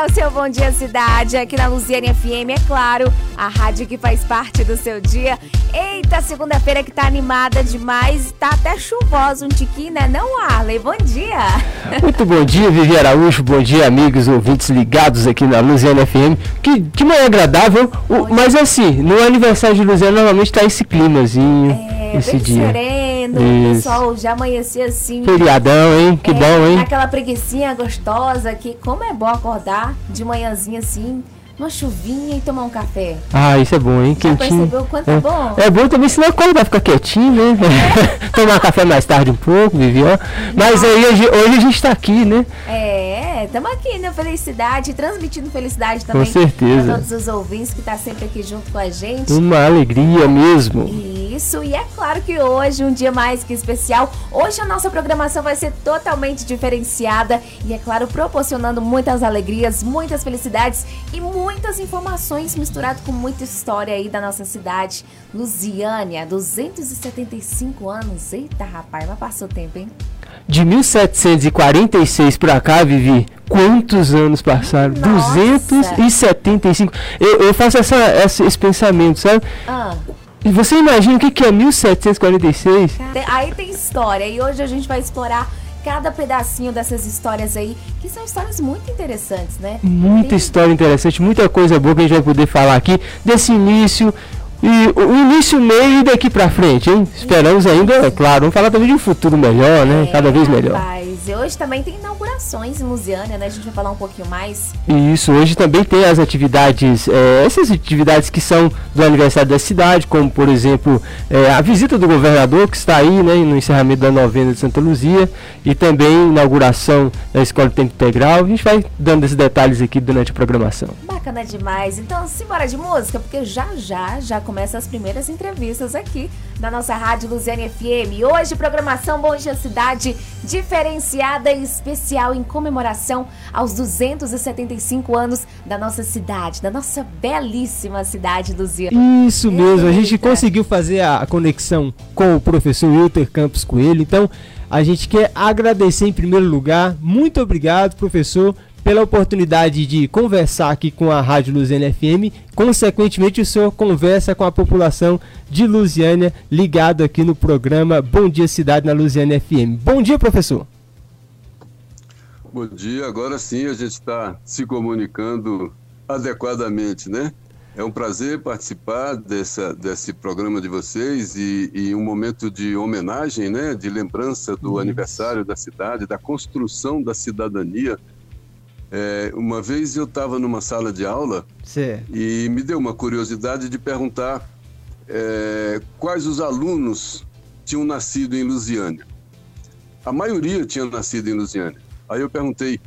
é o seu Bom Dia Cidade, aqui na Luziane FM, é claro, a rádio que faz parte do seu dia. Eita, segunda-feira que tá animada demais, tá até chuvosa um tiquinho, né não, Arley? Bom dia! Muito bom dia, Vivi Araújo, bom dia, amigos ouvintes ligados aqui na Luziane FM. Que, que manhã agradável, o, mas assim, no aniversário de Luziane normalmente tá esse climazinho, É, esse bem dia. sereno, o Isso. pessoal já amanhecia assim. Feriadão, hein? Que É, bom, hein? Aquela preguiçinha gostosa que como é bom acordar de manhãzinha assim, uma chuvinha e tomar um café. Ah, isso é bom, hein? Já Quentinho. percebeu quanto é bom? É bom também, senão quando vai ficar quietinho, né? Tomar café mais tarde um pouco, Vivi, ó. Mas aí hoje, hoje a gente tá aqui, né? É, estamos aqui na felicidade, transmitindo felicidade também. certeza. Pra todos os ouvintes que tá sempre aqui junto com a gente. Uma alegria mesmo. Isso, e é claro que hoje, um dia mais que especial, hoje a nossa programação vai ser totalmente diferenciada e, é claro, proporcionando muitas alegrias, muitas felicidades e muitas informações misturado com muita história aí da nossa cidade. Lusiânia, 275 anos. Eita, rapaz, mas passou tempo, hein? De 1746 pra cá, Vivi, quantos anos passaram? Nossa. 275. Eu, eu faço essa, essa- esse pensamento, sabe? Ah, E você imagina o que, que é 1746? tem- aí tem história e hoje a gente vai explorar cada pedacinho dessas histórias aí, que são histórias muito interessantes, né? Muita Tem- história interessante, muita coisa boa que a gente vai poder falar aqui desse início. E o início, meio e daqui pra frente, hein? Esperamos ainda, é claro, vamos falar também de um futuro melhor, né? É, Cada vez melhor. Rapaz, e hoje também tem inaugurações em Lusiânia, né? A gente vai falar um pouquinho mais. Isso, hoje também tem as atividades, eh, essas atividades que são do aniversário da cidade, como por exemplo eh, a visita do governador que está aí, né, no encerramento da novena de Santa Luzia, e também inauguração da Escola de Tempo Integral. A gente vai dando esses detalhes aqui durante a programação. Bacana demais. Então, simbora de música, porque já já já começam as primeiras entrevistas aqui na nossa rádio Luziane FM. Hoje, programação Bom Dia Cidade, diferenciada e especial em comemoração aos 275 anos da nossa cidade, da nossa belíssima cidade, Luziane. Isso mesmo, a gente conseguiu fazer a a conexão com o professor Wilter Campos Coelho. Então, a gente quer agradecer em primeiro lugar. Muito obrigado, professor, pela oportunidade de conversar aqui com a Rádio Luziana FM. Consequentemente, o senhor conversa com a população de Lusiânia ligado aqui no programa Bom Dia Cidade na Luziana FM. Bom dia, professor. Bom dia, agora sim a gente está se comunicando adequadamente, né? É um prazer participar dessa, desse programa de vocês e, e um momento de homenagem, né? De lembrança do aniversário da cidade, da construção da cidadania. É, uma vez eu estava numa sala de aula Certo. e me deu uma curiosidade de perguntar é, quais os alunos tinham nascido em Lusiânia. A maioria tinha nascido em Lusiânia. Aí eu perguntei,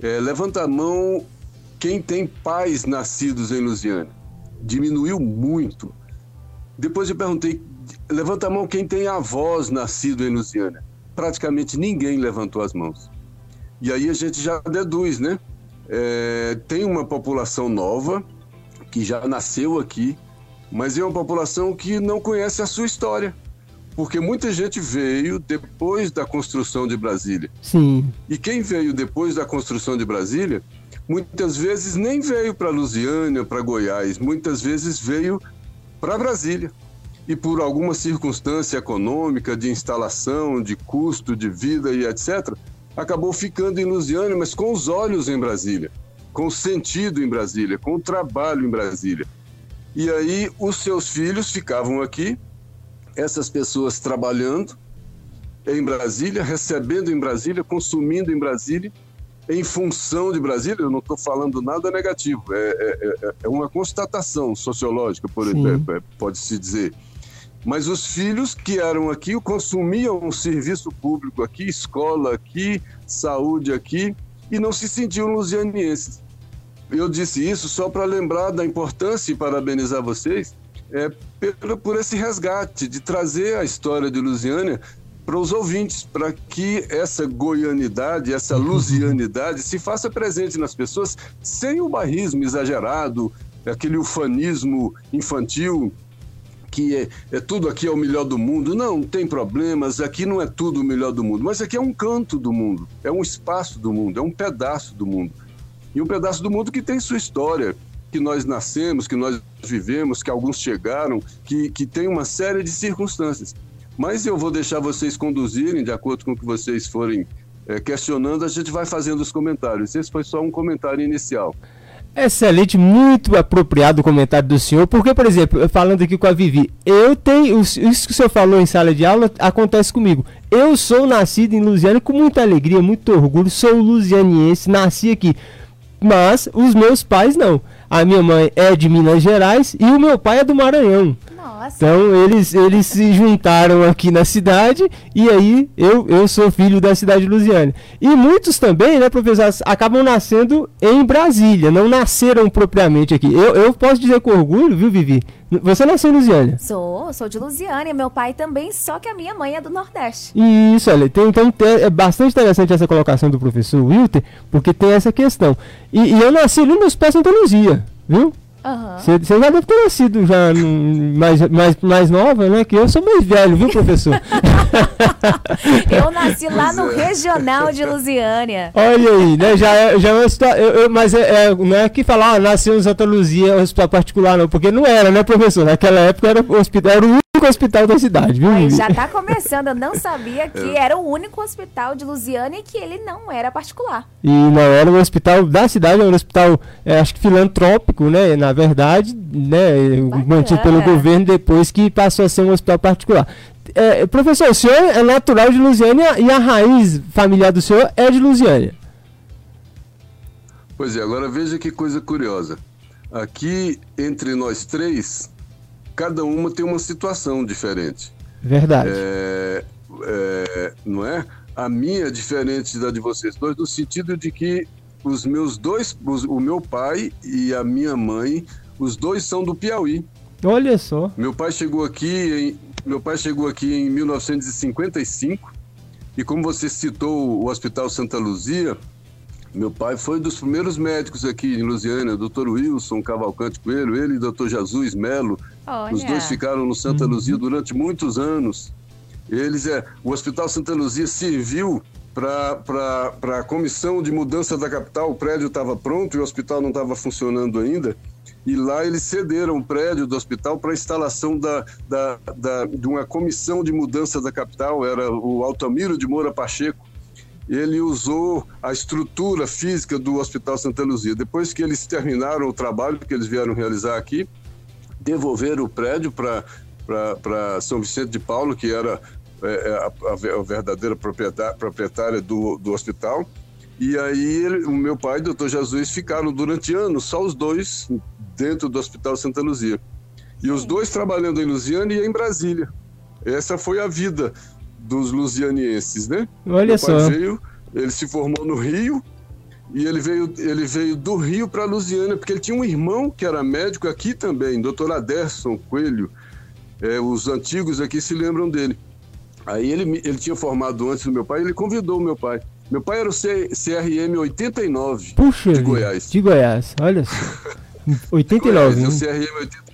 é, levanta a mão quem tem pais nascidos em Lusiânia. Diminuiu muito. Depois eu perguntei, levanta a mão quem tem avós nascidos em Lusiânia. Praticamente ninguém levantou as mãos. E aí a gente já deduz, né? É, tem uma população nova que já nasceu aqui, mas é uma população que não conhece a sua história. Porque muita gente veio depois da construção de Brasília. Sim. E quem veio depois da construção de Brasília, muitas vezes nem veio para Lusiânia, para Goiás, muitas vezes veio para Brasília. E por alguma circunstância econômica, de instalação, de custo de vida e etc., acabou ficando em Lusiânia, mas com os olhos em Brasília, com o sentido em Brasília, com o trabalho em Brasília. E aí os seus filhos ficavam aqui, essas pessoas trabalhando em Brasília, recebendo em Brasília, consumindo em Brasília, em função de Brasília. Eu não estou falando nada negativo, é, é- é- é uma constatação sociológica, é- é- pode-se dizer. Mas os filhos que eram aqui consumiam um serviço público aqui, escola aqui, saúde aqui, e não se sentiam lusianienses. Eu disse isso só para lembrar da importância e parabenizar vocês é, pelo- por esse resgate, de trazer a história de Lusiânia para os ouvintes, para que essa goianidade, essa lusianidade se faça presente nas pessoas sem o barrismo exagerado, aquele ufanismo infantil que é, é tudo aqui é o melhor do mundo. Não, tem problemas, aqui não é tudo o melhor do mundo, mas aqui é um canto do mundo, é um espaço do mundo, é um pedaço do mundo. e um pedaço do mundo que tem sua história, que nós nascemos, que nós vivemos, que alguns chegaram, que, que tem uma série de circunstâncias. Mas eu vou deixar vocês conduzirem, de acordo com o que vocês forem é, questionando, a gente vai fazendo os comentários. Esse foi só um comentário inicial. Excelente, muito apropriado o comentário do senhor, porque, por exemplo, falando aqui com a Vivi, eu tenho, isso que o senhor falou em sala de aula acontece comigo. Eu sou nascido em Lusiana com muita alegria, muito orgulho, sou lusianiense, nasci aqui, mas os meus pais não. A minha mãe é de Minas Gerais e o meu pai é do Maranhão. Nossa. Então eles, eles se juntaram aqui na cidade e aí eu, eu sou filho da cidade de Lusiana. E muitos também, né, professor, acabam nascendo em Brasília, não nasceram propriamente aqui. Eu, eu posso dizer com orgulho, viu, Vivi? Você nasceu em Lusiana? Sou, sou de Lusiana e meu pai também, só que a minha mãe é do Nordeste. Isso, olha, tem, então é bastante interessante essa colocação do professor Wilter, porque tem essa questão. E, e eu nasci ali nos pés de Santa Luzia, viu? Você uhum. já deve ter nascido já mais, mais, mais nova, né? Que eu sou mais velho, viu, professor? eu nasci lá no é. regional de Lusiânia. Olha aí, né? Já é, já é uma história. Mas é, é, não é que falar, ah, nasceu em Santa Luzia, hospital particular, não, porque não era, né, professor? Naquela época era o hospital, era o único hospital da cidade, viu? Aí, já tá começando, eu não sabia que era o único hospital de Lusiânia e que ele não era particular. E não era um hospital da cidade, era um hospital, é, acho que filantrópico, né? Na verdade, né? Bacana. Mantido pelo governo depois que passou a ser um hospital particular. É, professor, o senhor é natural de Lusiânia e a raiz familiar do senhor é de Lusiânia. Pois é, agora veja que coisa curiosa. Aqui, entre nós três, cada uma tem uma situação diferente. Verdade. É, é, não é? A minha é diferente da de vocês dois, no sentido de que os meus dois, os, o meu pai e a minha mãe, os dois são do Piauí. Olha só. Meu pai chegou aqui em, meu pai chegou aqui em 1955 e como você citou o Hospital Santa Luzia, meu pai foi um dos primeiros médicos aqui em Lusiana, Dr. Wilson Cavalcante Coelho, ele e Dr. Jesus Melo. Olha. Os dois ficaram no Santa uhum. Luzia durante muitos anos. Eles é, o Hospital Santa Luzia serviu para a comissão de mudança da capital. O prédio estava pronto e o hospital não estava funcionando ainda. E lá eles cederam o prédio do hospital para a instalação da, da, da, de uma comissão de mudança da capital. Era o Altamiro de Moura Pacheco ele usou a estrutura física do Hospital Santa Luzia. Depois que eles terminaram o trabalho que eles vieram realizar aqui, devolveram o prédio para São Vicente de Paulo, que era é, é, a, a, verdadeira proprietária, proprietária do, do hospital. E aí ele, o meu pai e o doutor Jesus ficaram durante anos, só os dois, dentro do Hospital Santa Luzia. E os dois trabalhando em Lusiana e em Brasília. Essa foi a vida dos lusianienses, né? Olha Meu só. Veio, ele se formou no Rio e ele veio, ele veio do Rio para Lusiana, porque ele tinha um irmão que era médico aqui também, doutor Aderson Coelho. É, os antigos aqui se lembram dele. Aí ele, ele tinha formado antes do meu pai, ele convidou o meu pai. Meu pai era o C, CRM 89 Puxa de Goiás. De Goiás, olha só. 89, Goiás, né? O CRM 89.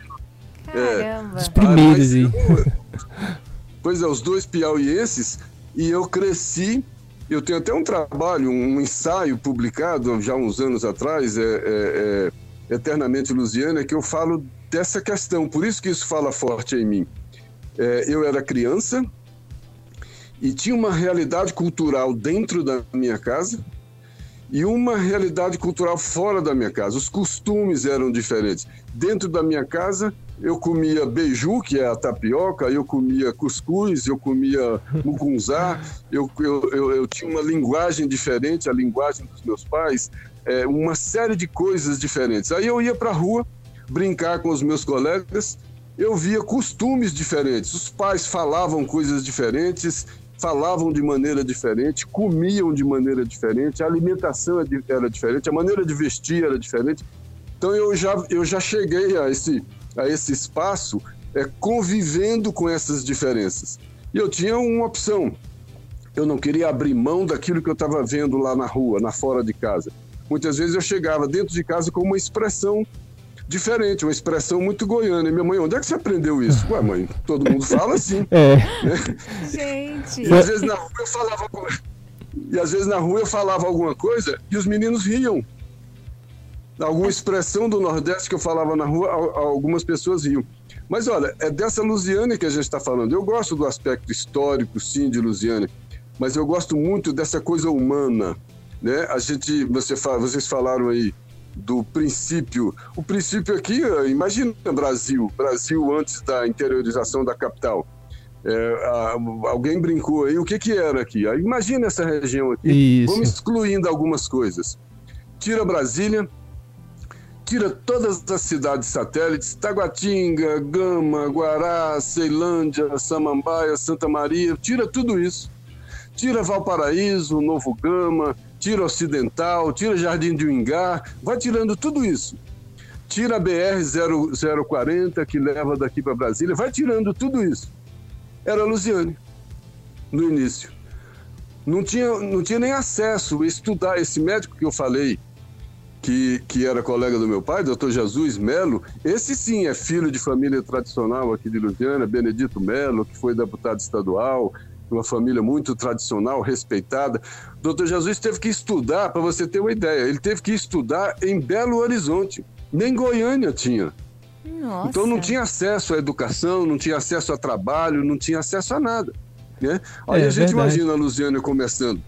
Caramba. É, Os primeiros aí. Pois é, os dois piauienses, e eu cresci. Eu tenho até um trabalho, um ensaio publicado já uns anos atrás, é, é, é Eternamente Lusiana, que eu falo dessa questão, por isso que isso fala forte em mim. É, eu era criança e tinha uma realidade cultural dentro da minha casa e uma realidade cultural fora da minha casa. Os costumes eram diferentes. Dentro da minha casa, eu comia beiju, que é a tapioca, eu comia cuscuz, eu comia mugunzá, eu, eu, eu, eu tinha uma linguagem diferente, a linguagem dos meus pais, é, uma série de coisas diferentes. Aí eu ia para a rua brincar com os meus colegas, eu via costumes diferentes, os pais falavam coisas diferentes, falavam de maneira diferente, comiam de maneira diferente, a alimentação era diferente, a maneira de vestir era diferente. Então eu já, eu já cheguei a esse a esse espaço é, convivendo com essas diferenças. E eu tinha uma opção. Eu não queria abrir mão daquilo que eu estava vendo lá na rua, na fora de casa. Muitas vezes eu chegava dentro de casa com uma expressão diferente, uma expressão muito goiana. E minha mãe, onde é que você aprendeu isso? Ué, mãe, todo mundo fala assim. É. Né? Gente. E às vezes na rua eu falava. E às vezes na rua eu falava alguma coisa e os meninos riam. Alguma expressão do Nordeste que eu falava na rua, algumas pessoas riam. Mas olha, é dessa Lusiana que a gente está falando. Eu gosto do aspecto histórico, sim, de Lusiana, mas eu gosto muito dessa coisa humana. Né? A gente, você, vocês falaram aí do princípio. O princípio aqui, imagina Brasil, Brasil antes da interiorização da capital. É, a, alguém brincou aí, o que, que era aqui? Imagina essa região aqui. Isso. Vamos excluindo algumas coisas. Tira Brasília, tira todas as cidades satélites, Taguatinga, Gama, Guará, Ceilândia, Samambaia, Santa Maria, tira tudo isso. Tira Valparaíso, Novo Gama, tira Ocidental, tira Jardim de Uingá, vai tirando tudo isso. Tira a BR 0040 que leva daqui para Brasília, vai tirando tudo isso. Era Luziane, no início. Não tinha, não tinha nem acesso a estudar. Esse médico que eu falei, que, que era colega do meu pai, doutor Jesus Melo, esse sim é filho de família tradicional aqui de Lusiana, Benedito Melo, que foi deputado estadual, uma família muito tradicional, respeitada. Doutor Jesus teve que estudar, para você ter uma ideia, ele teve que estudar em Belo Horizonte. Nem Goiânia tinha. Nossa. Então não tinha acesso à educação, não tinha acesso a trabalho, não tinha acesso a nada. Né? Aí é, a gente verdade. imagina a Lusiana começando.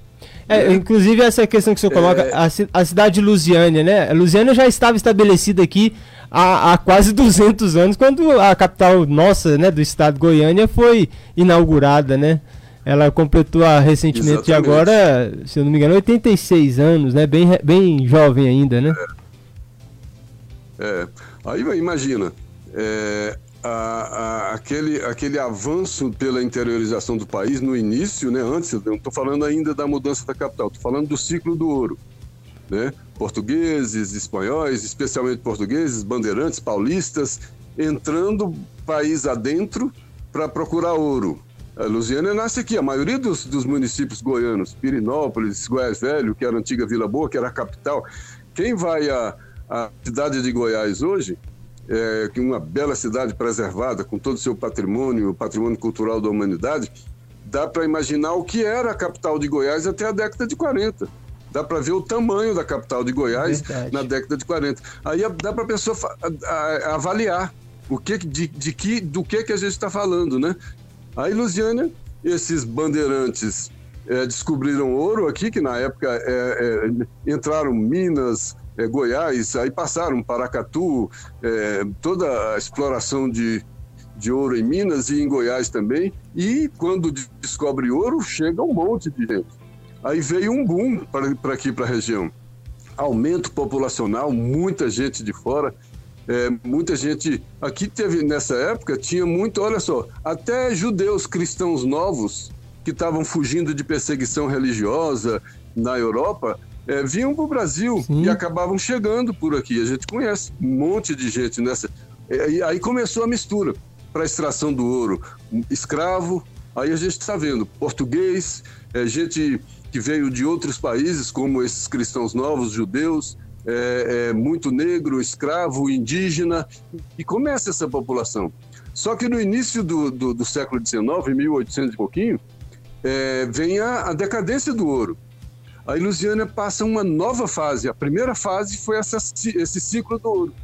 É, inclusive essa questão que o senhor coloca, é... a, a, cidade de Lusiânia, né? A Lusiânia já estava estabelecida aqui há, há, quase 200 anos, quando a capital nossa, né, do estado Goiânia foi inaugurada, né? Ela completou a, recentemente Exatamente. agora, se eu não me engano, 86 anos, né? Bem, bem jovem ainda, né? É. é. Aí imagina, é, a, a, aquele, aquele avanço pela interiorização do país no início, né, antes, eu não estou falando ainda da mudança da capital, estou falando do ciclo do ouro. Né? Portugueses, espanhóis, especialmente portugueses, bandeirantes, paulistas, entrando país adentro para procurar ouro. A Lusiana nasce aqui, a maioria dos, dos municípios goianos, Pirinópolis, Goiás Velho, que era a antiga Vila Boa, que era a capital. Quem vai à, à cidade de Goiás hoje é, que uma bela cidade preservada, com todo o seu patrimônio, o patrimônio cultural da humanidade, dá para imaginar o que era a capital de Goiás até a década de 40. Dá para ver o tamanho da capital de Goiás Verdade. na década de 40. Aí dá para a pessoa avaliar o que, de, de que, do que, que a gente está falando, né? Aí, Lusiana, esses bandeirantes é, descobriram ouro aqui, que na época é, é, entraram minas, é, Goiás, aí passaram Paracatu, é, toda a exploração de, de ouro em Minas e em Goiás também. E quando descobre ouro, chega um monte de gente. Aí veio um boom para aqui, para a região. Aumento populacional, muita gente de fora. É, muita gente aqui teve nessa época tinha muito, olha só, até judeus cristãos novos que estavam fugindo de perseguição religiosa na Europa é, vinham para o Brasil Sim. e acabavam chegando por aqui. A gente conhece um monte de gente nessa. É, e aí começou a mistura para a extração do ouro. Escravo, aí a gente está vendo português, é, gente que veio de outros países, como esses cristãos novos, judeus, é, é, muito negro, escravo, indígena, e começa essa população. Só que no início do, do, do século XIX, 1800 e pouquinho, é, vem a, a decadência do ouro a Ilusiana passa uma nova fase. A primeira fase foi essa, esse ciclo do ouro.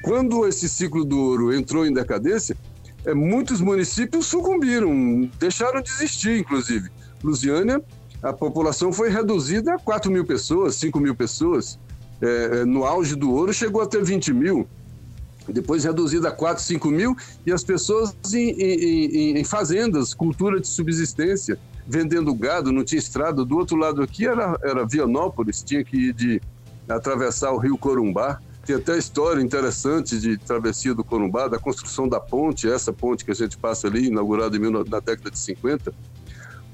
Quando esse ciclo do ouro entrou em decadência, é, muitos municípios sucumbiram, deixaram de existir, inclusive. Lusiânia, a população foi reduzida a 4 mil pessoas, 5 mil pessoas. É, é, no auge do ouro chegou a ter 20 mil, depois reduzida a 4, 5 mil, e as pessoas em, em, em, em fazendas, cultura de subsistência vendendo gado, não tinha estrada. Do outro lado aqui era, era Vianópolis, tinha que ir de atravessar o rio Corumbá. Tem até história interessante de travessia do Corumbá, da construção da ponte, essa ponte que a gente passa ali, inaugurada na década de 50.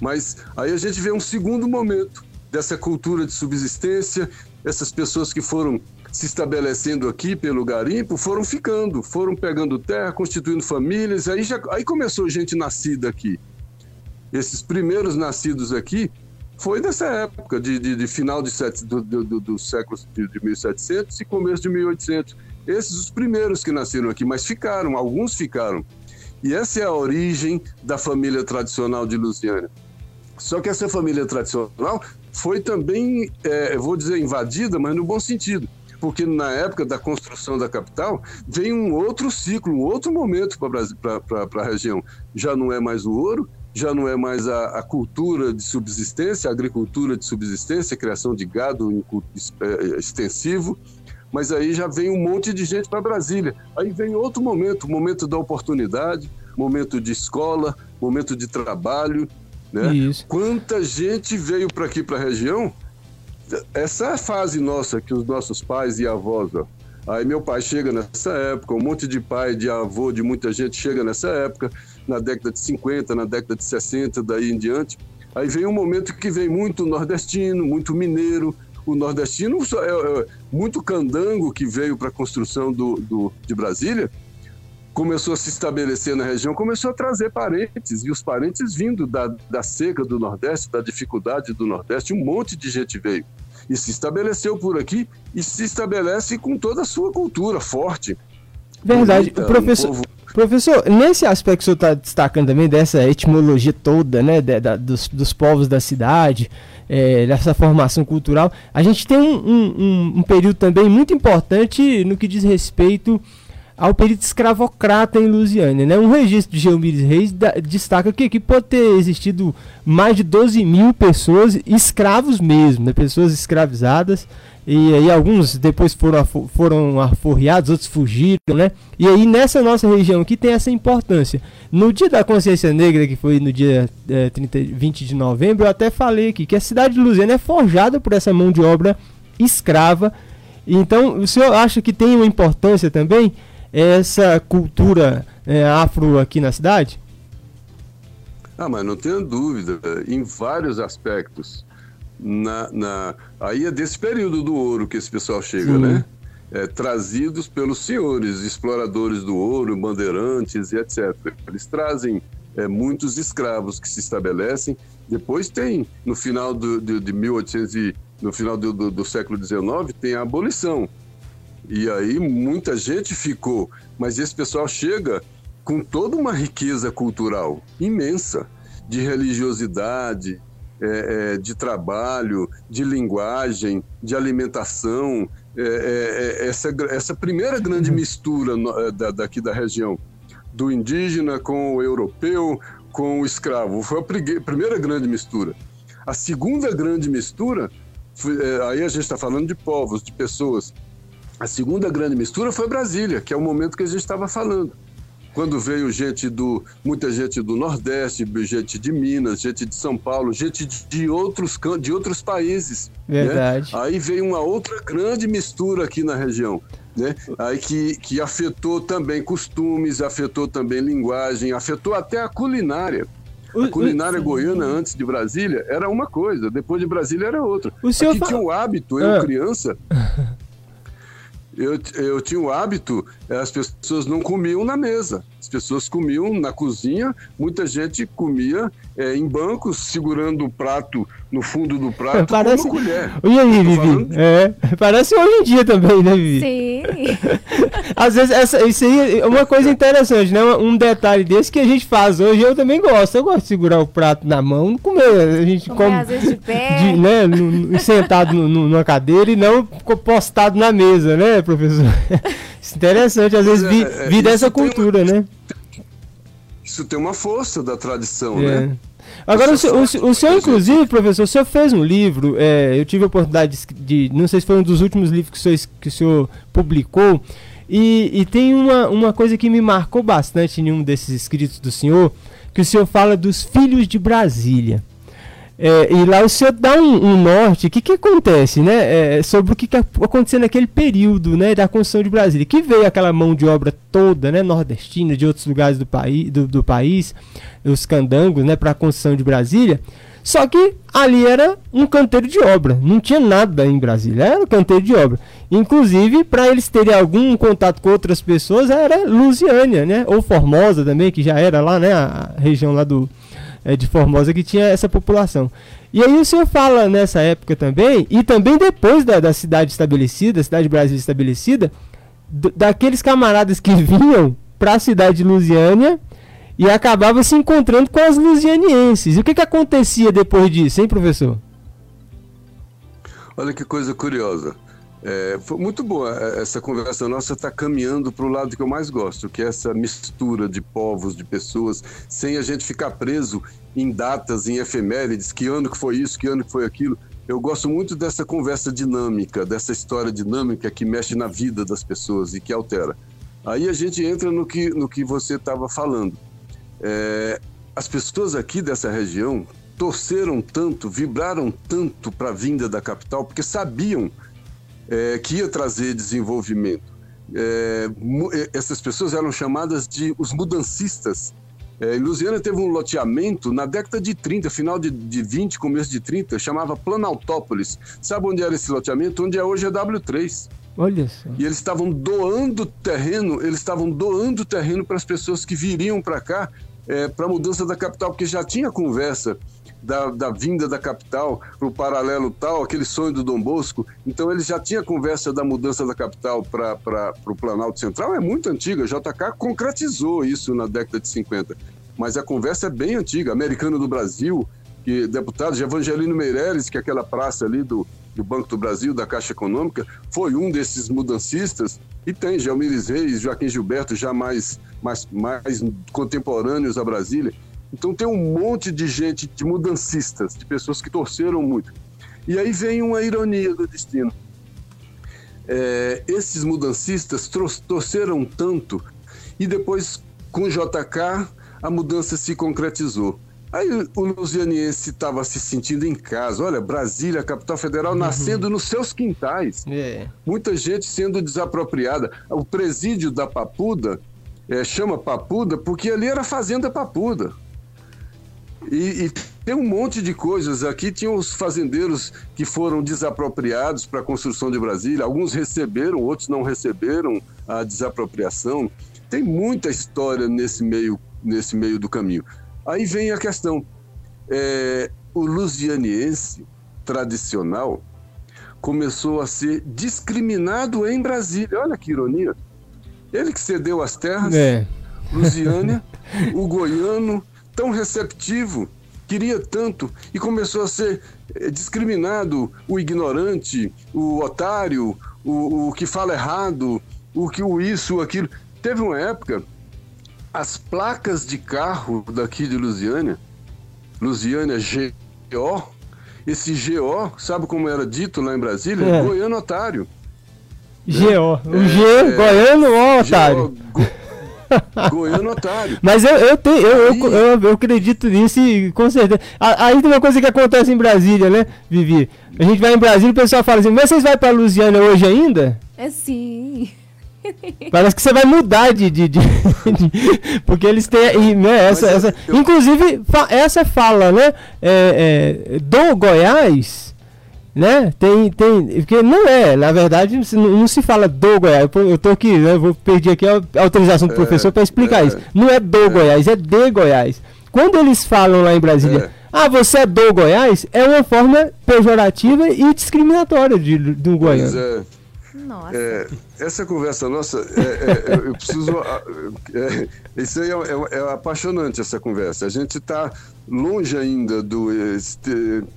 Mas aí a gente vê um segundo momento dessa cultura de subsistência, essas pessoas que foram se estabelecendo aqui pelo garimpo, foram ficando, foram pegando terra, constituindo famílias, aí, já, aí começou gente nascida aqui esses primeiros nascidos aqui foi dessa época, de, de, de final de sete, do, do, do século de, de 1700 e começo de 1800. Esses os primeiros que nasceram aqui, mas ficaram, alguns ficaram. E essa é a origem da família tradicional de Lusiana. Só que essa família tradicional foi também, é, vou dizer, invadida, mas no bom sentido. porque na época da construção da capital vem um outro ciclo, um outro momento para a região. Já não é mais o ouro, já não é mais a, a, cultura de subsistência, a agricultura de subsistência, criação de gado é, extensivo, mas aí já vem um monte de gente para Brasília. Aí vem outro momento, momento da oportunidade, momento de escola, momento de trabalho, né? Isso. Quanta gente veio para aqui para a região? Essa é a fase nossa que os nossos pais e avós, ó. Aí meu pai chega nessa época, um monte de pai, de avô, de muita gente chega nessa época, na década de 50, na década de 60, daí em diante. Aí vem um momento que vem muito nordestino, muito mineiro, o nordestino é, é muito candango que veio para a construção do, do, de Brasília, começou a se estabelecer na região, começou a trazer parentes, e os parentes vindo da, da seca do Nordeste, da dificuldade do Nordeste, um monte de gente veio. E se estabeleceu por aqui e se estabelece com toda a sua cultura forte. Verdade. Bonita, professor, um povo... professor, nesse aspecto que o senhor está destacando também, dessa etimologia toda, né, de, da, dos, dos povos da cidade, é, dessa formação cultural, a gente tem um, um, um, período também muito importante no que diz respeito ao período escravocrata em Lusiânia. Né? Um registro de Geomires Reis da, destaca que aqui pode ter existido mais de 12 mil pessoas, escravos mesmo, né? pessoas escravizadas, e aí alguns depois foram, foram aforreados, outros fugiram, né? E aí nessa nossa região aqui tem essa importância. No dia da consciência negra, que foi no dia é, 30, 20 de novembro, eu até falei aqui que a cidade de Lusiana é forjada por essa mão de obra escrava. Então, o senhor acha que tem uma importância também essa cultura é, afro aqui na cidade? Ah, mas não tenho dúvida, em vários aspectos. Na, na, aí é desse período do ouro que esse pessoal chega, Sim. né? É, trazidos pelos senhores, exploradores do ouro, bandeirantes e etc. Eles trazem é, muitos escravos que se estabelecem. Depois tem, no final do, de, de 1800 e, no final do, do, do século XIX, tem a abolição. E aí muita gente ficou, mas esse pessoal chega com toda uma riqueza cultural imensa, de religiosidade, é, é, de trabalho, de linguagem, de alimentação, é, é, essa, essa primeira grande mistura no, da, daqui da região, do indígena com o europeu, com o escravo, foi a primeira grande mistura. A segunda grande mistura, aí a gente está falando de povos, de pessoas, a segunda grande mistura foi Brasília, que é o momento que a gente estava falando. Quando veio gente do, muita gente do Nordeste, gente de Minas, gente de São Paulo, gente de outros, de outros países. Né? Verdade. Né? Aí veio uma outra grande mistura aqui na região. Né? Aí que, que afetou também costumes, afetou também linguagem, afetou até a culinária. A culinária goiana antes de Brasília era uma coisa, depois de Brasília era outra. O senhor Aqui fala... tinha um hábito, eu ah. criança, eu, eu tinha o hábito, eh, as pessoas não comiam na mesa, as pessoas comiam na cozinha, muita gente comia é, em bancos, segurando o prato no fundo do prato parece... com uma colher. E aí, Vivi? De... É, parece hoje em dia também, né, Vivi? Sim. Às vezes, essa, isso aí é uma coisa interessante, né? Um detalhe desse que a gente faz hoje, eu também gosto. Eu gosto de segurar o prato na mão, comer. A gente comer, come. Às vezes de pé. De, né, no, sentado no, no, numa cadeira e não postado na mesa, né, professor? Isso é interessante, às vezes vi, é, vi dessa cultura, uma... né? Isso tem uma força da tradição, é. né? Agora, o, o, o, senhor, inclusive, professor, o senhor fez um livro, é, eu tive a oportunidade de, de, Não sei se foi um dos últimos livros que o senhor, que o senhor publicou, e, e, tem uma, uma coisa que me marcou bastante em um desses escritos do senhor, que o senhor fala dos filhos de Brasília. É, e lá o senhor dá um, um norte, o que, que acontece, né? É, sobre o que, que aconteceu naquele período né, da construção de Brasília, que veio aquela mão de obra toda, né, nordestina, de outros lugares do, país, do, do país, os candangos, né, para a construção de Brasília. Só que ali era um canteiro de obra, não tinha nada em Brasília, era um canteiro de obra. Inclusive, para eles terem algum contato com outras pessoas, era Lusiânia, né? Ou Formosa também, que já era lá, né? A região lá do, é, de Formosa que tinha essa população. E aí o senhor fala nessa época também, e também depois da, da cidade estabelecida, cidade de Brasil estabelecida, daqueles camaradas que vinham para a cidade de Lusiânia e acabavam se encontrando com as lusianienses. E o que, que acontecia depois disso, hein, professor? Olha que coisa curiosa. É, foi muito boa é, essa conversa nossa, está caminhando para o lado que eu mais gosto, que é essa mistura de povos, de pessoas, sem a gente ficar preso em datas, em efemérides, que ano que foi isso, que ano que foi aquilo. Eu gosto muito dessa conversa dinâmica, dessa história dinâmica que mexe na vida das pessoas e que altera. Aí a gente entra no que, no que você estava falando. É, as pessoas aqui dessa região torceram tanto, vibraram tanto para a vinda da capital, porque sabiam é, que ia trazer desenvolvimento. É, é, essas pessoas eram chamadas de os mudancistas. É, Lusiana teve um loteamento na década de 30, final de, de 20, começo de 30, chamava Planaltópolis. Sabe onde era esse loteamento? Onde é hoje é W3. Olha só. E eles estavam doando terreno, eles estavam doando terreno para as pessoas que viriam para cá é, para a mudança da capital, porque já tinha conversa da, da vinda da capital para o paralelo tal, aquele sonho do Dom Bosco. Então ele já tinha conversa da mudança da capital para o Planalto Central, é muito antiga. JK concretizou isso na década de 50. Mas a conversa é bem antiga. Americano do Brasil, que deputados de Evangelino Meireles, que é aquela praça ali do, do Banco do Brasil, da Caixa Econômica, foi um desses mudancistas. E tem Gelmires Reis, Joaquim Gilberto, já mais, mais, mais contemporâneos a Brasília. Então tem um monte de gente, de mudancistas, de pessoas que torceram muito. E aí vem uma ironia do destino. É, esses mudancistas torceram tanto e depois com o JK a mudança se concretizou. Aí o lusianiense estava se sentindo em casa. Olha, Brasília, capital federal, uhum. nascendo nos seus quintais. É. Muita gente sendo desapropriada. O presídio da Papuda é, chama Papuda porque ali era Fazenda Papuda. E, e, tem um monte de coisas. Aqui tinham os fazendeiros que foram desapropriados para a construção de Brasília. Alguns receberam, outros não receberam a desapropriação. Tem muita história nesse meio, nesse meio do caminho. Aí vem a questão. É, o lusianiense tradicional começou a ser discriminado em Brasília. Olha que ironia. Ele que cedeu as terras, é. Lusiânia, o goiano, tão receptivo, queria tanto e começou a ser eh, discriminado o ignorante, o otário, o, o que fala errado, o que o isso, o aquilo. Teve uma época, as placas de carro daqui de Lusiânia, Lusiânia GO, esse GO, sabe como era dito lá em Brasília? É. Goiano otário. GO. O G, é, Goiano otário? Go, Goiano otário. Mas eu, eu, tenho, eu, eu, eu, eu, acredito nisso e com certeza. Aí tem uma coisa que acontece em Brasília, né, Vivi? A gente vai em Brasília e o pessoal fala assim, mas vocês vão pra Lusiana hoje ainda? É sim. Parece que você vai mudar de. de, de, de porque eles têm. Né, essa, essa, inclusive, fa, essa fala, né? É, é, do Goiás né? Tem, tem, porque não é, na verdade, não, não se fala do Goiás. Eu, tô aqui, né? vou pedir aqui a autorização do é, professor para explicar é, isso. Não é do é. Goiás, é de Goiás. Quando eles falam lá em Brasília, é. ah, você é do Goiás, é uma forma pejorativa e discriminatória de, de um goiano. É. Nossa. É, essa conversa nossa, é, é, eu preciso. É, isso aí é, é, apaixonante, essa conversa. A gente está longe ainda do.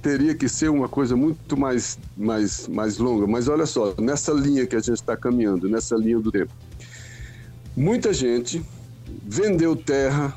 Teria que ser uma coisa muito mais, mais, mais longa. Mas olha só, nessa linha que a gente está caminhando, nessa linha do tempo. Muita gente vendeu terra,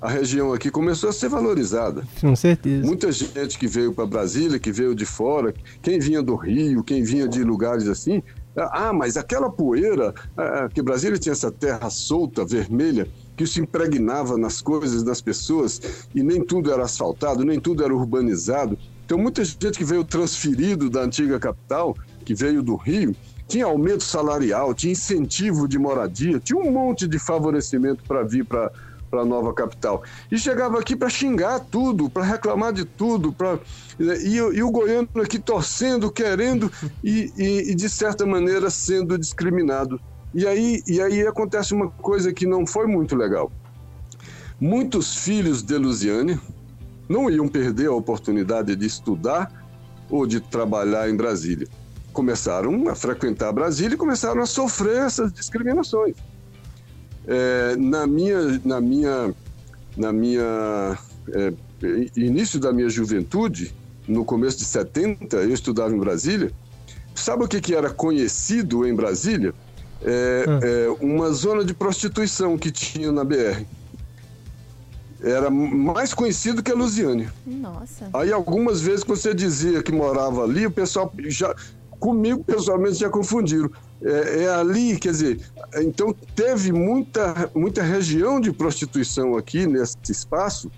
a região aqui começou a ser valorizada. Com certeza. Muita gente que veio para Brasília, que veio de fora, quem vinha do Rio, quem vinha de lugares assim, ah, mas aquela poeira, ah, que Brasília tinha essa terra solta, vermelha, que se impregnava nas coisas das pessoas e nem tudo era asfaltado, nem tudo era urbanizado. Então, muita gente que veio transferido da antiga capital, que veio do Rio, tinha aumento salarial, tinha incentivo de moradia, tinha um monte de favorecimento para vir para para a nova capital. E chegava aqui para xingar tudo, para reclamar de tudo, pra, e, e, o goiano aqui torcendo, querendo e, e, e, de certa maneira sendo discriminado. E aí, e aí acontece uma coisa que não foi muito legal. Muitos filhos de Lusiane não iam perder a oportunidade de estudar ou de trabalhar em Brasília. Começaram a frequentar Brasília e começaram a sofrer essas discriminações. É, na minha, na minha, na minha é, início da minha juventude, no começo de 70, eu estudava em Brasília, sabe o que, que era conhecido em Brasília? É, Hum. é uma zona de prostituição que tinha na BR. Era mais conhecido que a Lusiânia. Nossa. Aí algumas vezes quando você dizia que morava ali, o pessoal já comigo pessoalmente já confundiram. É, é ali, quer dizer, então teve muita muita região de prostituição aqui nesse espaço.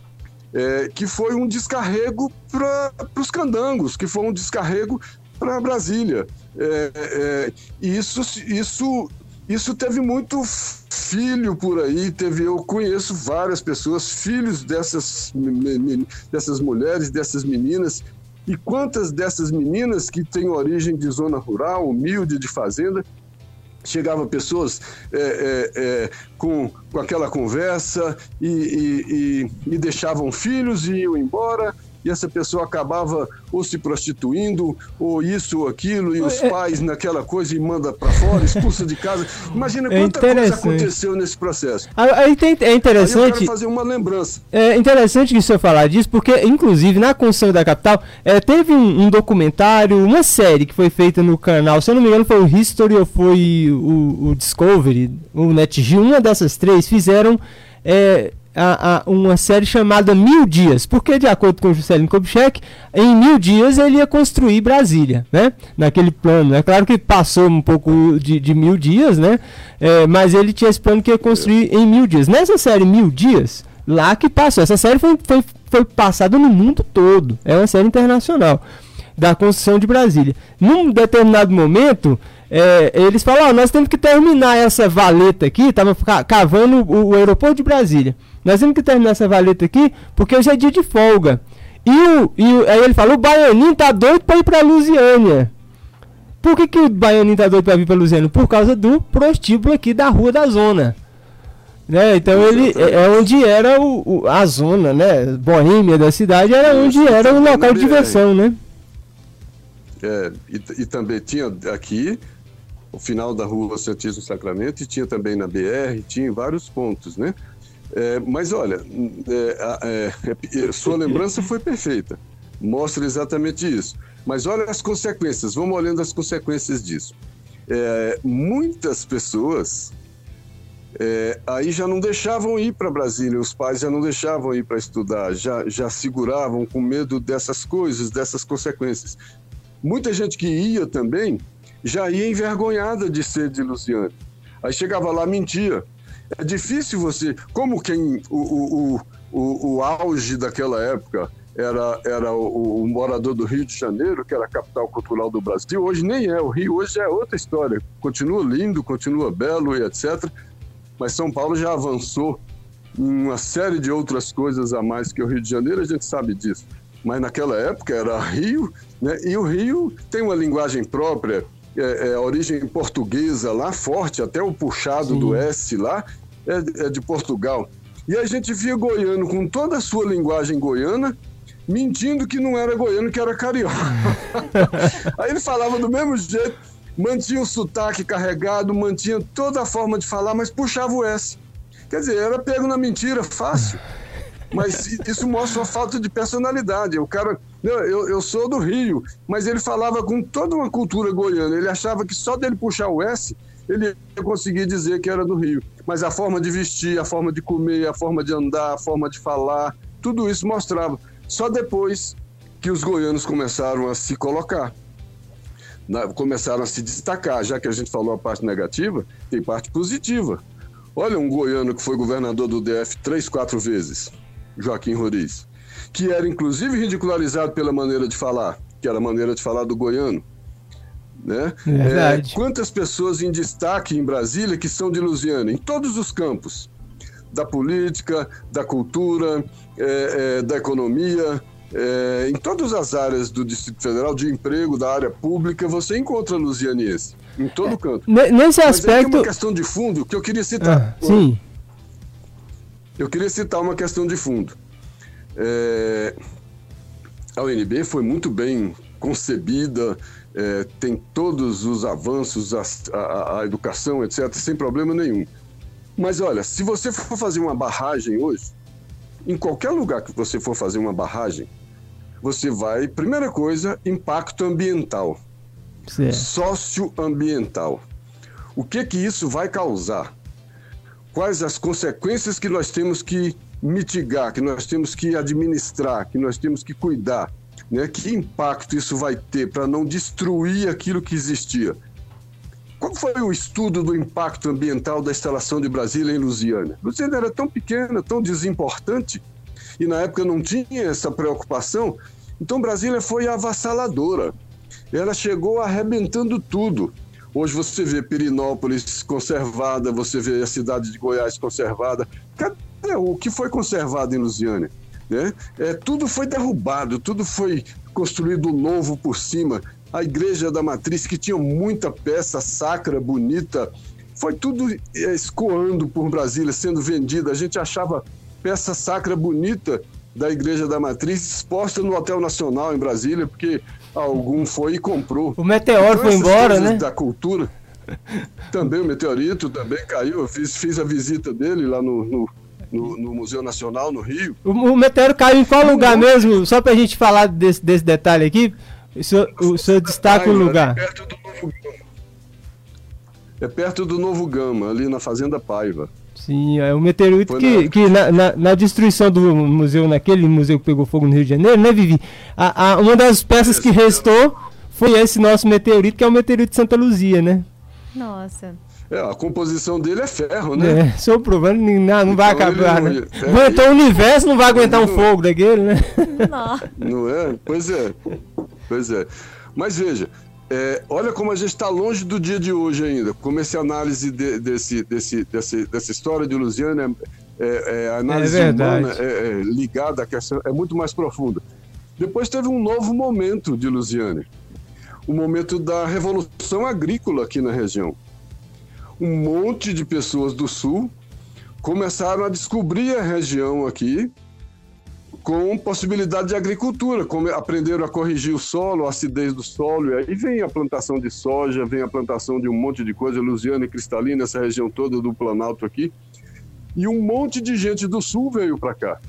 é, que foi um descarrego para os candangos, que foi um descarrego para Brasília. É, é, isso, isso, isso teve muito filho por aí. Teve, eu conheço várias pessoas, filhos dessas, dessas mulheres, dessas meninas. E quantas dessas meninas que têm origem de zona rural, humilde, de fazenda, chegava pessoas é, é, é, com, com aquela conversa e, e, e, e deixavam filhos e iam embora. E essa pessoa acabava ou se prostituindo, ou isso ou aquilo, e os É- pais naquela coisa e manda para fora, expulsa de casa. Imagina É quanta coisa interessante. aconteceu nesse processo. Aí aí tem- é Aí eu interessante. quero fazer uma lembrança. É interessante que o senhor falar disso, porque, inclusive, na construção da capital, é, teve um, um documentário, uma série que foi feita no canal, se eu não me engano, foi o History ou foi o, o Discovery, o NetGeo, uma dessas três fizeram é, a- a- uma série chamada Mil Dias, porque, de acordo com Juscelino Kubitschek, em mil dias ele ia construir Brasília, né? Naquele plano. É claro que passou um pouco de, de mil dias, né? É, mas ele tinha esse plano que ia construir em mil dias. Nessa série Mil Dias, lá que passou. Essa série foi, foi, foi passada no mundo todo. É uma série internacional da construção de Brasília. Num determinado momento, é, eles falam: ó, nós temos que terminar essa valeta aqui. Tava ca- cavando o, o aeroporto de Brasília. Nós temos que terminar essa valeta aqui porque hoje é dia de folga. E, o, e o- aí ele fala: o Baianinho tá doido pra ir pra Lusiânia. Por que, que o Baianinho tá doido pra vir pra Lusiânia? Por causa do prostíbulo aqui da Rua da Zona. Né? Então ele é é onde era o, o- a zona, né? Boêmia da cidade era onde era o local de diversão, né? É, e, e também tinha aqui o final da rua Santíssimo Sacramento e tinha também na BR, tinha em vários pontos, né? É, mas olha, é, a- é, é, sua lembrança foi perfeita, mostra exatamente isso. Mas olha as consequências, vamos olhando as consequências disso. É, muitas pessoas é, aí já não deixavam ir para Brasília, os pais já não deixavam ir para estudar, já, já seguravam com medo dessas coisas, dessas consequências. Muita gente que ia também já ia envergonhada de ser de Luciane. Aí chegava lá, mentia. É difícil você. Como quem. O, o, o, o, auge daquela época era, era o, o morador do Rio de Janeiro, que era a capital cultural do Brasil, hoje nem é. O Rio hoje é outra história. Continua lindo, continua belo e etc. Mas São Paulo já avançou em uma série de outras coisas a mais que o Rio de Janeiro, a gente sabe disso. Mas naquela época era Rio, né? e o Rio tem uma linguagem própria, é, é, origem portuguesa lá, forte, até o puxado do S lá é, é de Portugal. E a gente via goiano com toda a sua linguagem goiana, mentindo que não era goiano, que era carioca. Aí ele falava do mesmo jeito, mantinha o sotaque carregado, mantinha toda a forma de falar, mas puxava o S. Quer dizer, era pego na mentira, fácil. Mas isso mostra uma falta de personalidade. O cara, eu, eu sou do Rio, mas ele falava com toda uma cultura goiana. Ele achava que só dele puxar o S, ele ia conseguir dizer que era do Rio. Mas a forma de vestir, a forma de comer, a forma de andar, a forma de falar, tudo isso mostrava. Só depois que os goianos começaram a se colocar, começaram a se destacar. Já que a gente falou a parte negativa, tem parte positiva. Olha um goiano que foi governador do DF três, quatro vezes, Joaquim Roriz, que era inclusive ridicularizado pela maneira de falar, que era a maneira de falar do goiano. Né? Verdade. É, quantas pessoas em destaque em Brasília que são de Lusiana, em todos os campos, da política, da cultura, é, é, da economia, é, em todas as áreas do Distrito Federal, de emprego, da área pública, você encontra lusianiense, em todo canto. Ne- Nesse Mas aspecto. uma questão de fundo que eu queria citar. Ah, sim. Eu queria citar uma questão de fundo. É, a UNB foi muito bem concebida, é, tem todos os avanços, a, a- a educação, etc., sem problema nenhum. Mas olha, se você for fazer uma barragem hoje, em qualquer lugar que você for fazer uma barragem, você vai, primeira coisa, impacto ambiental. Certo. Socioambiental. O que que isso vai causar? Quais as consequências que nós temos que mitigar, que nós temos que administrar, que nós temos que cuidar? Né? Que impacto isso vai ter para não destruir aquilo que existia? Qual foi o estudo do impacto ambiental da instalação de Brasília em Lusiana? Lusiana era tão pequena, tão desimportante, e na época não tinha essa preocupação, então Brasília foi avassaladora. Ela chegou arrebentando tudo. Hoje você vê Pirinópolis conservada, você vê a cidade de Goiás conservada. Cadê o que foi conservado em Lusiana? Né? É, tudo foi derrubado, tudo foi construído novo por cima a Igreja da Matriz, que tinha muita peça sacra, bonita, foi tudo eh, escoando por Brasília, sendo vendida. A gente achava peça sacra bonita da Igreja da Matriz exposta no Hotel Nacional em Brasília, porque algum foi e comprou. O meteoro então, foi embora, né? Da cultura. Também o meteorito também caiu. Eu fiz, fiz a visita dele lá no, no, no, no Museu Nacional, no Rio. O, o meteoro caiu em qual lugar mesmo? Só pra gente falar desse, desse detalhe aqui. O senhor, o senhor destaca o lugar. É perto do Novo Gama. É perto do Novo Gama, ali na Fazenda Paiva. Sim, é o meteorito que, na... que na, na, na, destruição do museu, naquele museu que pegou fogo no Rio de Janeiro, né, Vivi? A, a uma das peças que restou foi esse nosso meteorito, que é o meteorito de Santa Luzia, né? Nossa. É, a composição dele é ferro, né? É, sou provando, não, não então vai acabar, não, né? É, então o universo não vai aguentar um fogo daquele, né? Não. Não é? Pois é. Pois é. Mas veja, é, olha como a gente está longe do dia de hoje ainda. Como essa análise de, desse, desse, desse, dessa história de Lusiana, é, é, a análise é humana é, é, ligada à questão, é muito mais profunda. Depois teve um novo momento de Lusiana, o momento da revolução agrícola aqui na região. Um monte de pessoas do sul começaram a descobrir a região aqui com possibilidade de agricultura, como aprenderam a corrigir o solo, a acidez do solo, e aí vem a plantação de soja, vem a plantação de um monte de coisa, Lusiana e Cristalina, essa região toda do Planalto aqui, e um monte de gente do sul veio para cá.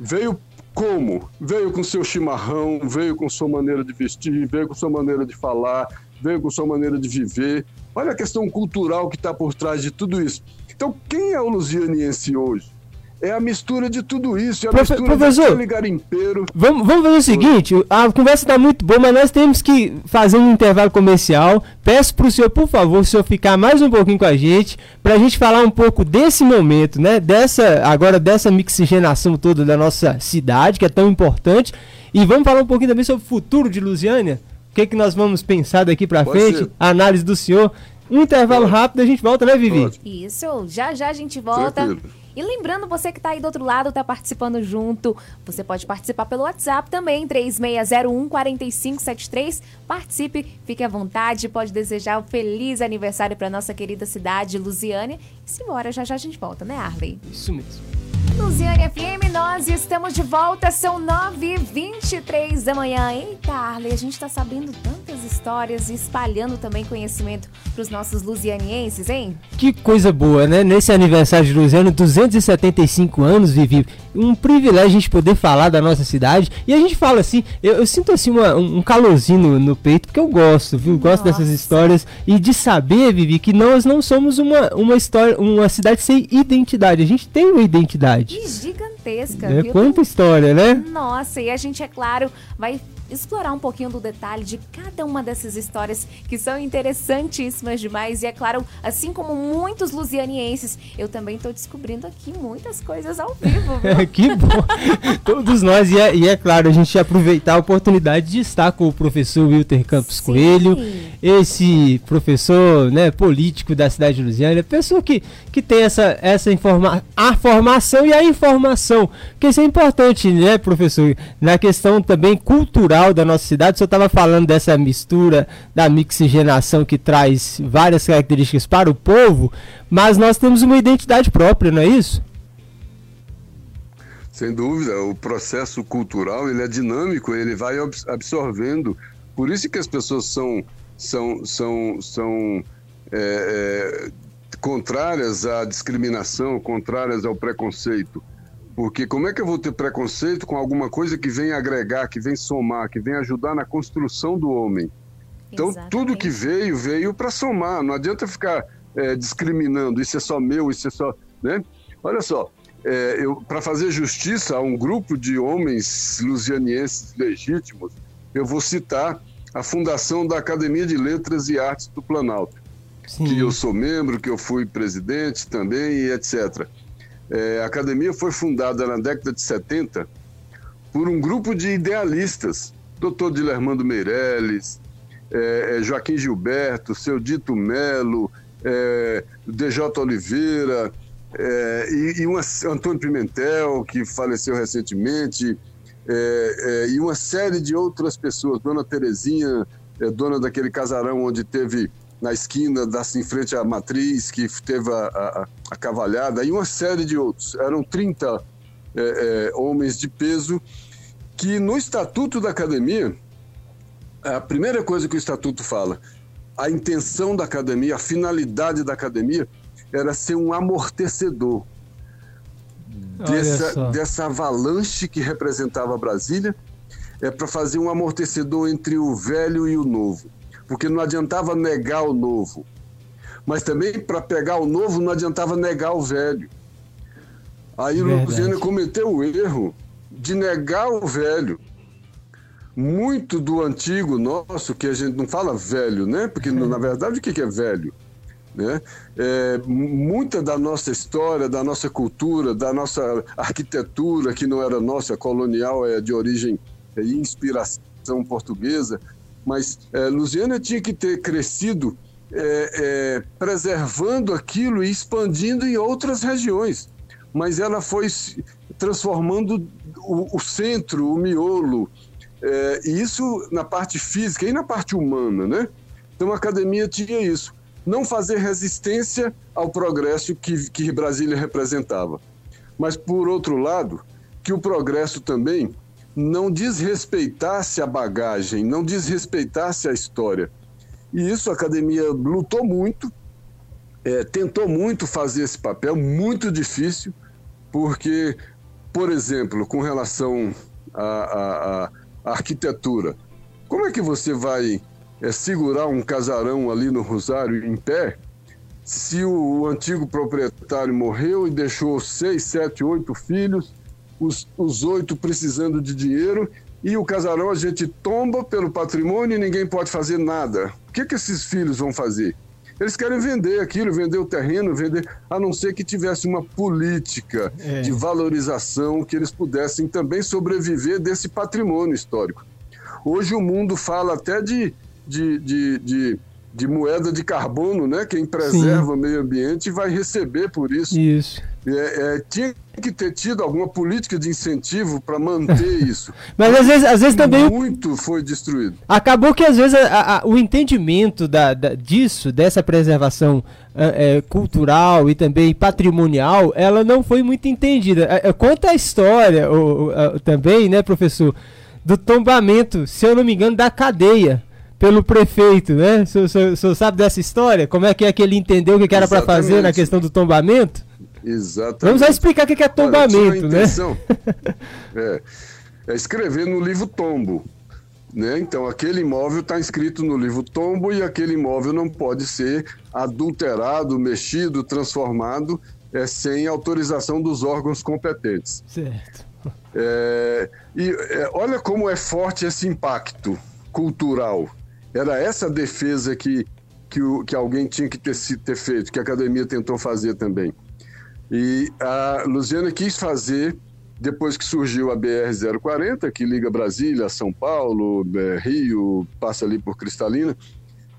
Veio como? Veio com seu chimarrão, veio com sua maneira de vestir, veio com sua maneira de falar, veio com sua maneira de viver. Olha a questão cultural que está por trás de tudo isso. Então, quem é o lusianiense hoje? É a mistura de tudo isso, é a Profe mistura professor, de garimpeiro. Vamos, vamos fazer o seguinte, a conversa está muito boa, mas nós temos que fazer um intervalo comercial. Peço para o senhor, por favor, o senhor ficar mais um pouquinho com a gente, para a gente falar um pouco desse momento, né? Dessa, agora dessa mixigenação toda da nossa cidade, que é tão importante. E vamos falar um pouquinho também sobre o futuro de Lusiânia. O que, que nós vamos pensar daqui para frente? Ser. A análise do senhor. Um intervalo rápido, a gente volta, né, Vivi? Pode. Isso, já já a gente volta. Tranquilo. E lembrando, você que está aí do outro lado, está participando junto, você pode participar pelo WhatsApp também, 3601 4573. Participe, fique à vontade, pode desejar um feliz aniversário para nossa querida cidade, Lusiane. E simbora, já já a gente volta, né, Arley? Isso mesmo. Luziane FM, nós estamos de volta, são 9h23 da manhã. Eita, Arley, a gente está sabendo tantas histórias e espalhando também conhecimento para os nossos lusianienses, hein? Que coisa boa, né? Nesse aniversário de Luziano, 275 anos, Vivi. Um privilégio a gente poder falar da nossa cidade. E a gente fala assim, eu, eu sinto assim uma, um calorzinho no, no, peito, porque eu gosto, viu? Gosto nossa. dessas histórias. E de saber, Vivi, que nós não somos uma, uma história, uma cidade sem identidade. A gente tem uma identidade. E gigantesca. É, quanta história, né? Nossa, e a gente, é claro, vai explorar um pouquinho do detalhe de cada uma dessas histórias que são interessantíssimas demais. E é claro, assim como muitos lusianienses, eu também estou descobrindo aqui muitas coisas ao vivo. Que bom! Todos nós, e é, e é, claro, a gente aproveitar a oportunidade de estar com o professor Wilter Campos Sim. Coelho, esse professor né, político da cidade de Lusiana, pessoa que, que tem essa, essa informa a formação e a informação, que isso é importante, né, professor, na questão também cultural da nossa cidade. O senhor estava falando dessa mistura, da mixigenação que traz várias características para o povo, mas nós temos uma identidade própria, não é isso? Sem dúvida, o processo cultural ele é dinâmico, ele vai absorvendo. Por isso que as pessoas são, são, são, são é, é, contrárias à discriminação, contrárias ao preconceito porque como é que eu vou ter preconceito com alguma coisa que vem agregar, que vem somar, que vem ajudar na construção do homem? Então, Exatamente. tudo que veio, veio para somar. Não adianta ficar é, discriminando, isso é só meu, isso é só. Né? Olha só, é, para fazer justiça a um grupo de homens lusianienses legítimos, eu vou citar a fundação da Academia de Letras e Artes do Planalto, Sim. que eu sou membro, que eu fui presidente também, e etc. É, a academia foi fundada na década de 70 por um grupo de idealistas, doutor Dilermando Meirelles, é, é, Joaquim Gilberto, seu Dito Melo, é, DJ Oliveira, é, e, e uma, Antônio Pimentel, que faleceu recentemente, é, é, e uma série de outras pessoas, Dona Terezinha, é, dona daquele casarão onde teve na esquina, da, em frente à matriz, que teve a, a, a cavalhada, e uma série de outros. Eram 30 é, é, homens de peso que no estatuto da academia, a primeira coisa que o estatuto fala, a intenção da academia, a finalidade da academia era ser um amortecedor dessa, dessa avalanche que representava Brasília, é para fazer um amortecedor entre o velho e o novo. Porque não adiantava negar o novo. Mas também para pegar o novo não adiantava negar o velho. Aí o Luciano cometeu o erro de negar o velho. Muito do antigo nosso, que a gente não fala velho, né? Porque na verdade o que é velho? Né? É, muita da nossa história, da nossa cultura, da nossa arquitetura, que não era nossa, colonial, é de origem e é, inspiração portuguesa, mas é, Lusiana tinha que ter crescido é, é, preservando aquilo e expandindo em outras regiões. Mas ela foi transformando o, o centro, o miolo, é, e isso na parte física e na parte humana, né? Então a academia tinha isso não fazer resistência ao progresso que, que Brasília representava. Mas, por outro lado, que o progresso também não desrespeitasse a bagagem, não desrespeitasse a história. E isso a academia lutou muito, é, tentou muito fazer esse papel, muito difícil, porque, por exemplo, com relação à, arquitetura, como é que você vai é, segurar um casarão ali no Rosário em pé, se o antigo proprietário morreu e deixou seis, sete, oito filhos, os, os oito precisando de dinheiro, e o casarão a gente tomba pelo patrimônio e ninguém pode fazer nada. O que, que esses filhos vão fazer? Eles querem vender aquilo, vender o terreno, vender, a não ser que tivesse uma política é. de valorização que eles pudessem também sobreviver desse patrimônio histórico. Hoje o mundo fala até de de, de, de, de moeda de carbono, né? Quem preserva Sim. o meio ambiente vai receber por isso. Isso. É, é, tinha que ter tido alguma política de incentivo para manter isso. Mas às vezes, às vezes também. Muito foi destruído. Acabou que às vezes a, a, o entendimento da, da, disso, dessa preservação é, cultural e também patrimonial, ela não foi muito entendida. É, conta a história o, o, também, né, professor, do tombamento, se eu não me engano, da cadeia pelo prefeito, né? O senhor, sabe dessa história? Como é que é que ele entendeu o que, era para fazer na questão do tombamento? Exatamente. Vamos lá explicar o que é tombamento, né? é, é escrever no livro tombo. Né? Então, aquele imóvel está inscrito no livro tombo e aquele imóvel não pode ser adulterado, mexido, transformado é, sem autorização dos órgãos competentes. Certo. É, e é, olha como é forte esse impacto cultural. Era essa defesa que, que, o, que alguém tinha que ter, ter feito, que a academia tentou fazer também. E a Luciana quis fazer, depois que surgiu a BR-040, que liga Brasília, São Paulo, é, Rio, passa ali por Cristalina,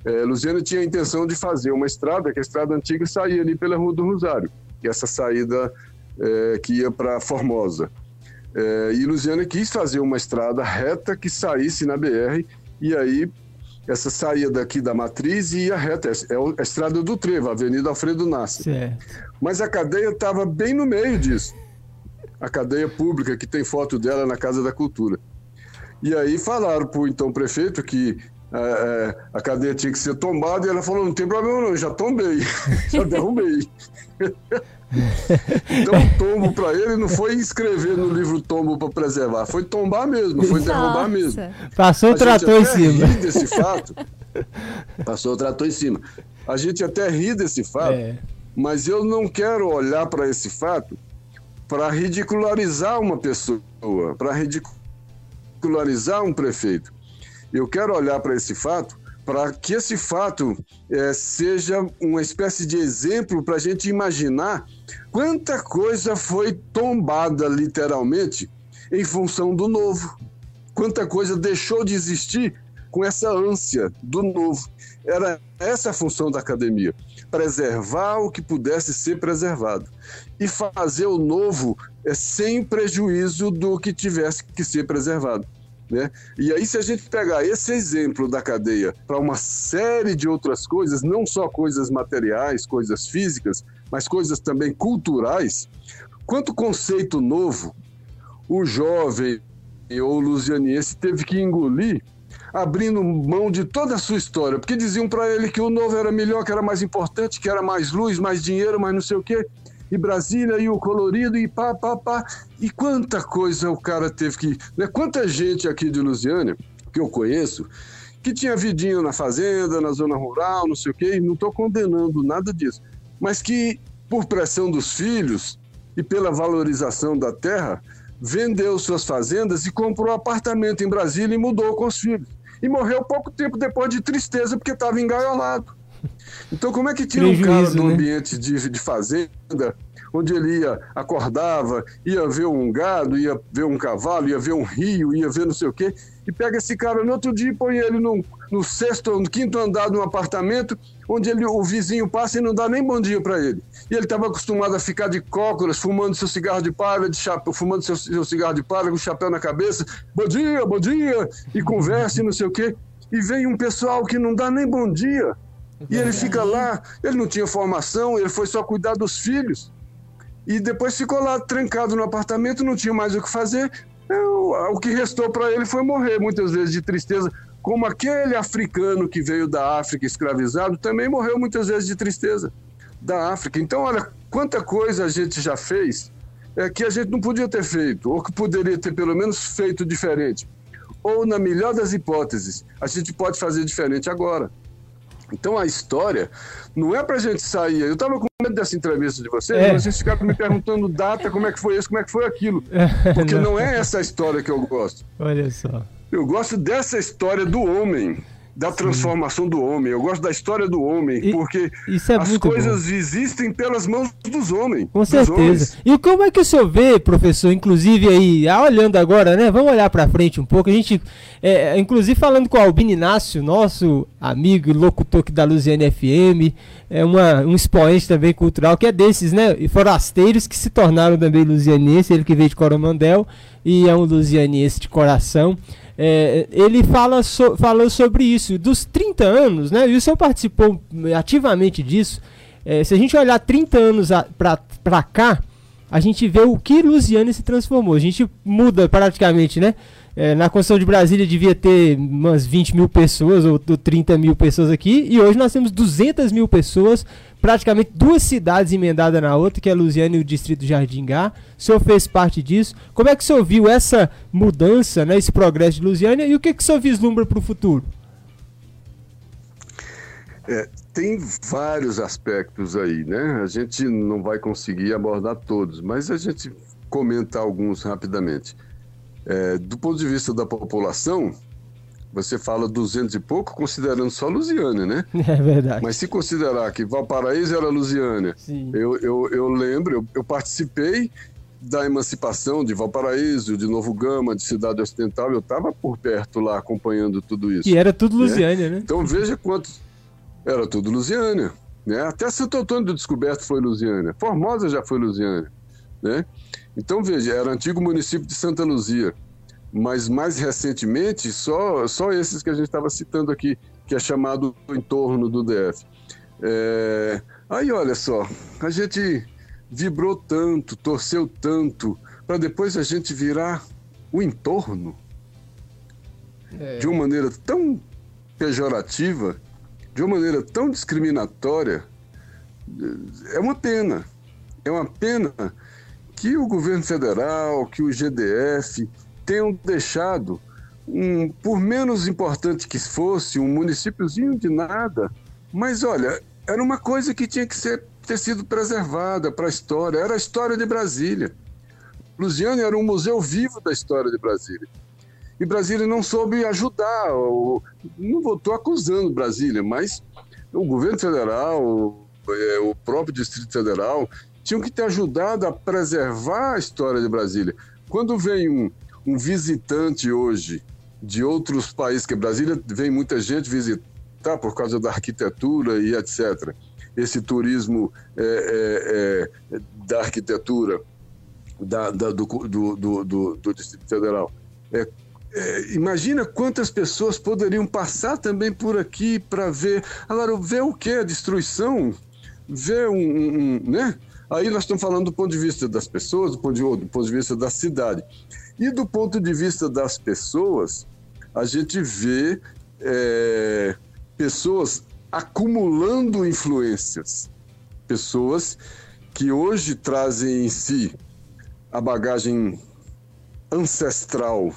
é, Luciana tinha a intenção de fazer uma estrada, que a estrada antiga saía ali pela Rua do Rosário, que é essa saída é, que ia para Formosa. É, e Luciana quis fazer uma estrada reta que saísse na BR, e aí essa saía daqui da matriz e ia reta. É a estrada do Trevo, a Avenida Alfredo Nasser. Mas a cadeia estava bem no meio disso. A cadeia pública, que tem foto dela na Casa da Cultura. E aí falaram para o então prefeito que é, é, a cadeia tinha que ser tombada e ela falou: não tem problema não, já tombei, já derrubei. então, o tombo para ele não foi escrever no livro tombo para preservar, foi tombar mesmo, foi Nossa. derrubar mesmo. Passou o trator em cima. desse fato, Passou o trator em cima. A gente até ri desse fato, é. mas eu não quero olhar para esse fato para ridicularizar uma pessoa, para ridicularizar um prefeito. Eu quero olhar para esse fato para que esse fato é, seja uma espécie de exemplo para a gente imaginar quanta coisa foi tombada literalmente em função do novo. Quanta coisa deixou de existir com essa ânsia do novo. Era essa a função da academia: preservar o que pudesse ser preservado e fazer o novo é, sem prejuízo do que tivesse que ser preservado. Né? E aí, se a gente pegar esse exemplo da cadeia para uma série de outras coisas, não só coisas materiais, coisas físicas, mas coisas também culturais, quanto conceito novo o jovem ou lusianiense teve que engolir, abrindo mão de toda a sua história, porque diziam para ele que o novo era melhor, que era mais importante, que era mais luz, mais dinheiro, mais não sei o quê e Brasília e o colorido e pá, pá, pá. E quanta coisa o cara teve que. Né? Quanta gente aqui de Lusiânia, que eu conheço, que tinha vidinho na fazenda, na zona rural, não sei o quê, e não estou condenando nada disso, mas que, por pressão dos filhos e pela valorização da terra, vendeu suas fazendas e comprou apartamento em Brasília e mudou com os filhos. E morreu pouco tempo depois de tristeza porque estava engaiolado. Então, como é que tira um cara do né? ambiente de, de fazenda, onde ele ia, acordava, ia ver um gado, ia ver um cavalo, ia ver um rio, ia ver não sei o quê, e pega esse cara no outro dia e põe ele no, no sexto, no quinto andar de um apartamento, onde ele, o vizinho passa e não dá nem bom dia para ele. E ele estava acostumado a ficar de cócoras, fumando seu cigarro de palha, de chapéu, fumando seu, seu cigarro de palha, com o chapéu na cabeça, bom dia, bom dia, e conversa e não sei o quê. E vem um pessoal que não dá nem bom dia e ele fica lá, ele não tinha formação, ele foi só cuidar dos filhos. E depois ficou lá trancado no apartamento, não tinha mais o que fazer. O que restou para ele foi morrer, muitas vezes de tristeza. Como aquele africano que veio da África escravizado também morreu muitas vezes de tristeza da África. Então, olha, quanta coisa a gente já fez é, que a gente não podia ter feito, ou que poderia ter pelo menos feito diferente. Ou, na melhor das hipóteses, a gente pode fazer diferente agora. Então a história não é pra gente sair. Eu tava com medo dessa entrevista de vocês, é. vocês ficaram me perguntando data, como é que foi isso, como é que foi aquilo. Porque não. não é essa história que eu gosto. Olha só. Eu gosto dessa história do homem da transformação Sim. do homem. Eu gosto da história do homem, e, porque é as coisas bom. existem pelas mãos dos homens. Com certeza. E como é que o senhor vê, professor, inclusive aí, ah, olhando agora, né? Vamos olhar para frente um pouco. A gente, é, inclusive falando com o Albino Inácio, nosso amigo e locutor aqui da Luziane FM, é uma, um expoente também cultural, que é desses, né? Forasteiros que se tornaram também luzianense, ele que veio de Coromandel e é um luzianense de coração. É, ele fala so, falou sobre isso, dos 30 anos, né? E o senhor participou ativamente disso. É, se a gente olhar 30 anos para cá, a gente vê o que Lusiane se transformou. A gente muda praticamente, né? É, na Constituição de Brasília devia ter umas 20 mil pessoas ou 30 mil pessoas aqui, e hoje nós temos 200 mil pessoas, praticamente duas cidades emendadas na outra, que é Lusiana e o Distrito de Jardingá. O senhor fez parte disso. Como é que o senhor viu essa mudança, né, esse progresso de Lusiana, e o que, que o senhor vislumbra para o futuro? É, tem vários aspectos aí, né? A gente não vai conseguir abordar todos, mas a gente comenta alguns rapidamente. É, do ponto de vista da população, você fala 200 e pouco, considerando só Lusiânia, né? É verdade. Mas se considerar que Valparaíso era Lusiânia, eu, eu, eu lembro, eu, eu, participei da emancipação de Valparaíso, de Novo Gama, de Cidade Ocidental, eu estava por perto lá acompanhando tudo isso. E era tudo Lusiânia, né? né? Então veja quantos. Era tudo Lusiânia. Né? Até Santo Antônio do Descoberto foi Lusiânia. Formosa já foi Lusiânia. Né? Então, veja, era antigo município de Santa Luzia, mas mais recentemente, só, só esses que a gente estava citando aqui, que é chamado o entorno do DF. É... Aí, olha só, a gente vibrou tanto, torceu tanto, para depois a gente virar o entorno é. de uma maneira tão pejorativa, de uma maneira tão discriminatória. É uma pena. É uma pena que o governo federal, que o GDF tenham deixado um, por menos importante que fosse, um municípiozinho de nada, mas olha, era uma coisa que tinha que ser, ter sido preservada para a história, era a história de Brasília. Lusiane era um museu vivo da história de Brasília. E Brasília não soube ajudar, ou, não estou acusando Brasília, mas o governo federal, é, o próprio Distrito Federal, tinham que ter ajudado a preservar a história de Brasília. Quando vem um, um visitante hoje de outros países, que Brasília vem muita gente visitar por causa da arquitetura e etc. Esse turismo é, é, é, da arquitetura da, da, do, do, do, do, Distrito Federal. É, é, imagina quantas pessoas poderiam passar também por aqui para ver. Agora, ver o que? A destruição? Ver um, um, né? Aí nós estamos falando do ponto de vista das pessoas, do ponto de, do ponto de vista da cidade. E do ponto de vista das pessoas, a gente vê é, pessoas acumulando influências. Pessoas que hoje trazem em si a bagagem ancestral,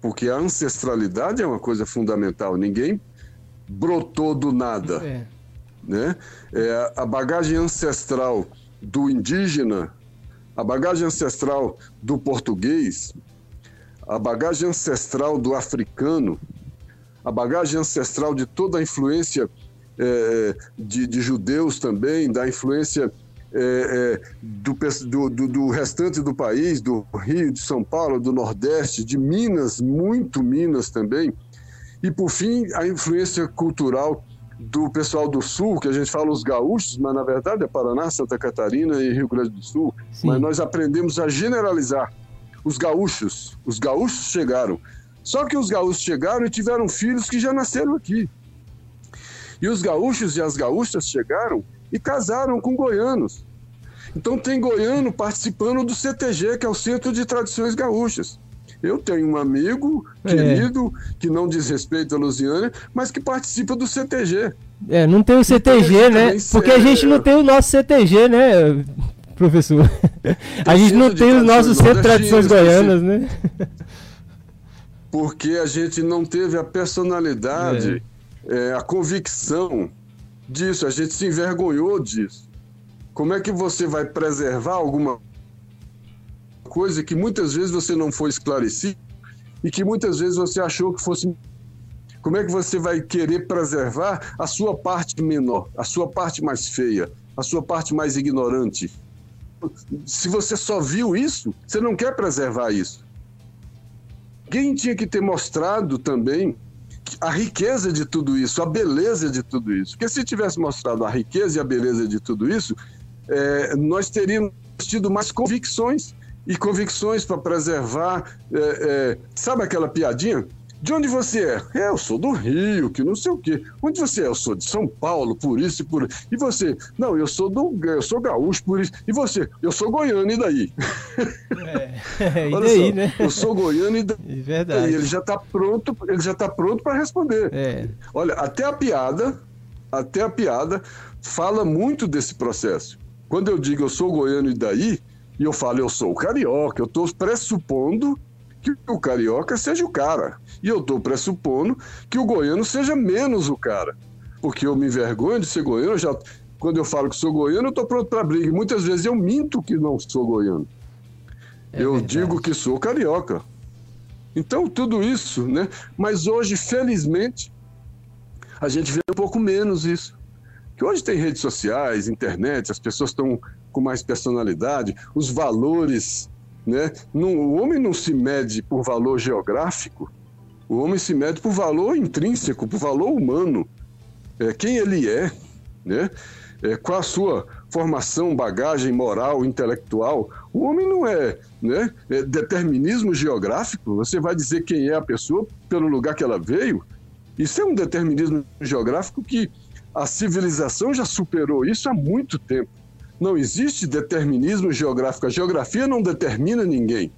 porque a ancestralidade é uma coisa fundamental. Ninguém brotou do nada, é. né? É, a bagagem ancestral do indígena, a bagagem ancestral do português, a bagagem ancestral do africano, a bagagem ancestral de toda a influência é, de, de judeus também, da influência é, é, do, do, do, restante do país, do Rio, de São Paulo, do Nordeste, de Minas, muito Minas também. E, por fim, a influência cultural do pessoal do Sul, que a gente fala os gaúchos, mas na verdade é Paraná, Santa Catarina e Rio Grande do Sul. Sim. Mas nós aprendemos a generalizar. Os gaúchos, os gaúchos chegaram. Só que os gaúchos chegaram e tiveram filhos que já nasceram aqui. E os gaúchos e as gaúchas chegaram e casaram com goianos. Então tem goiano participando do CTG, que é o Centro de Tradições Gaúchas. Eu tenho um amigo é. querido que não diz respeito a Lusiana, mas que participa do CTG. É, não tem o CTG, né? Porque a gente não tem o nosso CTG, né, professor? a gente não tem os nossos Centro de Tradições Goianas, né? Porque a gente não teve a personalidade, é. É, a convicção disso, a gente se envergonhou disso. Como é que você vai preservar alguma coisa que muitas vezes você não foi esclarecido e que muitas vezes você achou que fosse. Como é que você vai querer preservar a sua parte menor, a sua parte mais feia, a sua parte mais ignorante? Se você só viu isso, você não quer preservar isso. Quem tinha que ter mostrado também a riqueza de tudo isso, a beleza de tudo isso. Porque se tivesse mostrado a riqueza e a beleza de tudo isso, é, nós teríamos tido mais convicções e convicções para preservar. É, é, sabe aquela piadinha? De onde você é? é? Eu sou do Rio, que não sei o quê. Onde você é? Eu sou de São Paulo, por isso e por. E você? Não, eu sou do, eu sou gaúcho, por isso. E você? Eu sou goiano, e daí? É, e daí, só, né? Eu sou goiano e daí. É verdade. ele já está pronto, ele já está pronto para responder. É. Olha, até a piada, até a piada fala muito desse processo. Quando eu digo eu sou goiano e daí, e eu falo eu sou carioca, eu estou pressupondo que o carioca seja o cara. E eu estou pressupondo que o goiano seja menos o cara. Porque eu me envergonho de ser goiano, já, quando eu falo que sou goiano, eu estou pronto para briga. E muitas vezes eu minto que não sou goiano. É eu verdade. digo que sou carioca. Então, tudo isso, né? Mas hoje, felizmente, a gente vê um pouco menos isso. Que hoje tem redes sociais, internet, as pessoas estão com mais personalidade, os valores né? Não, o homem não se mede por valor geográfico, o homem se mede por valor intrínseco, por valor humano. É, quem ele é, né? É, qual a sua formação, bagagem moral, intelectual. O homem não é, né? É determinismo geográfico. Você vai dizer quem é a pessoa pelo lugar que ela veio. Isso é um determinismo geográfico que a civilização já superou isso há muito tempo. Não existe determinismo geográfico. A geografia não determina ninguém.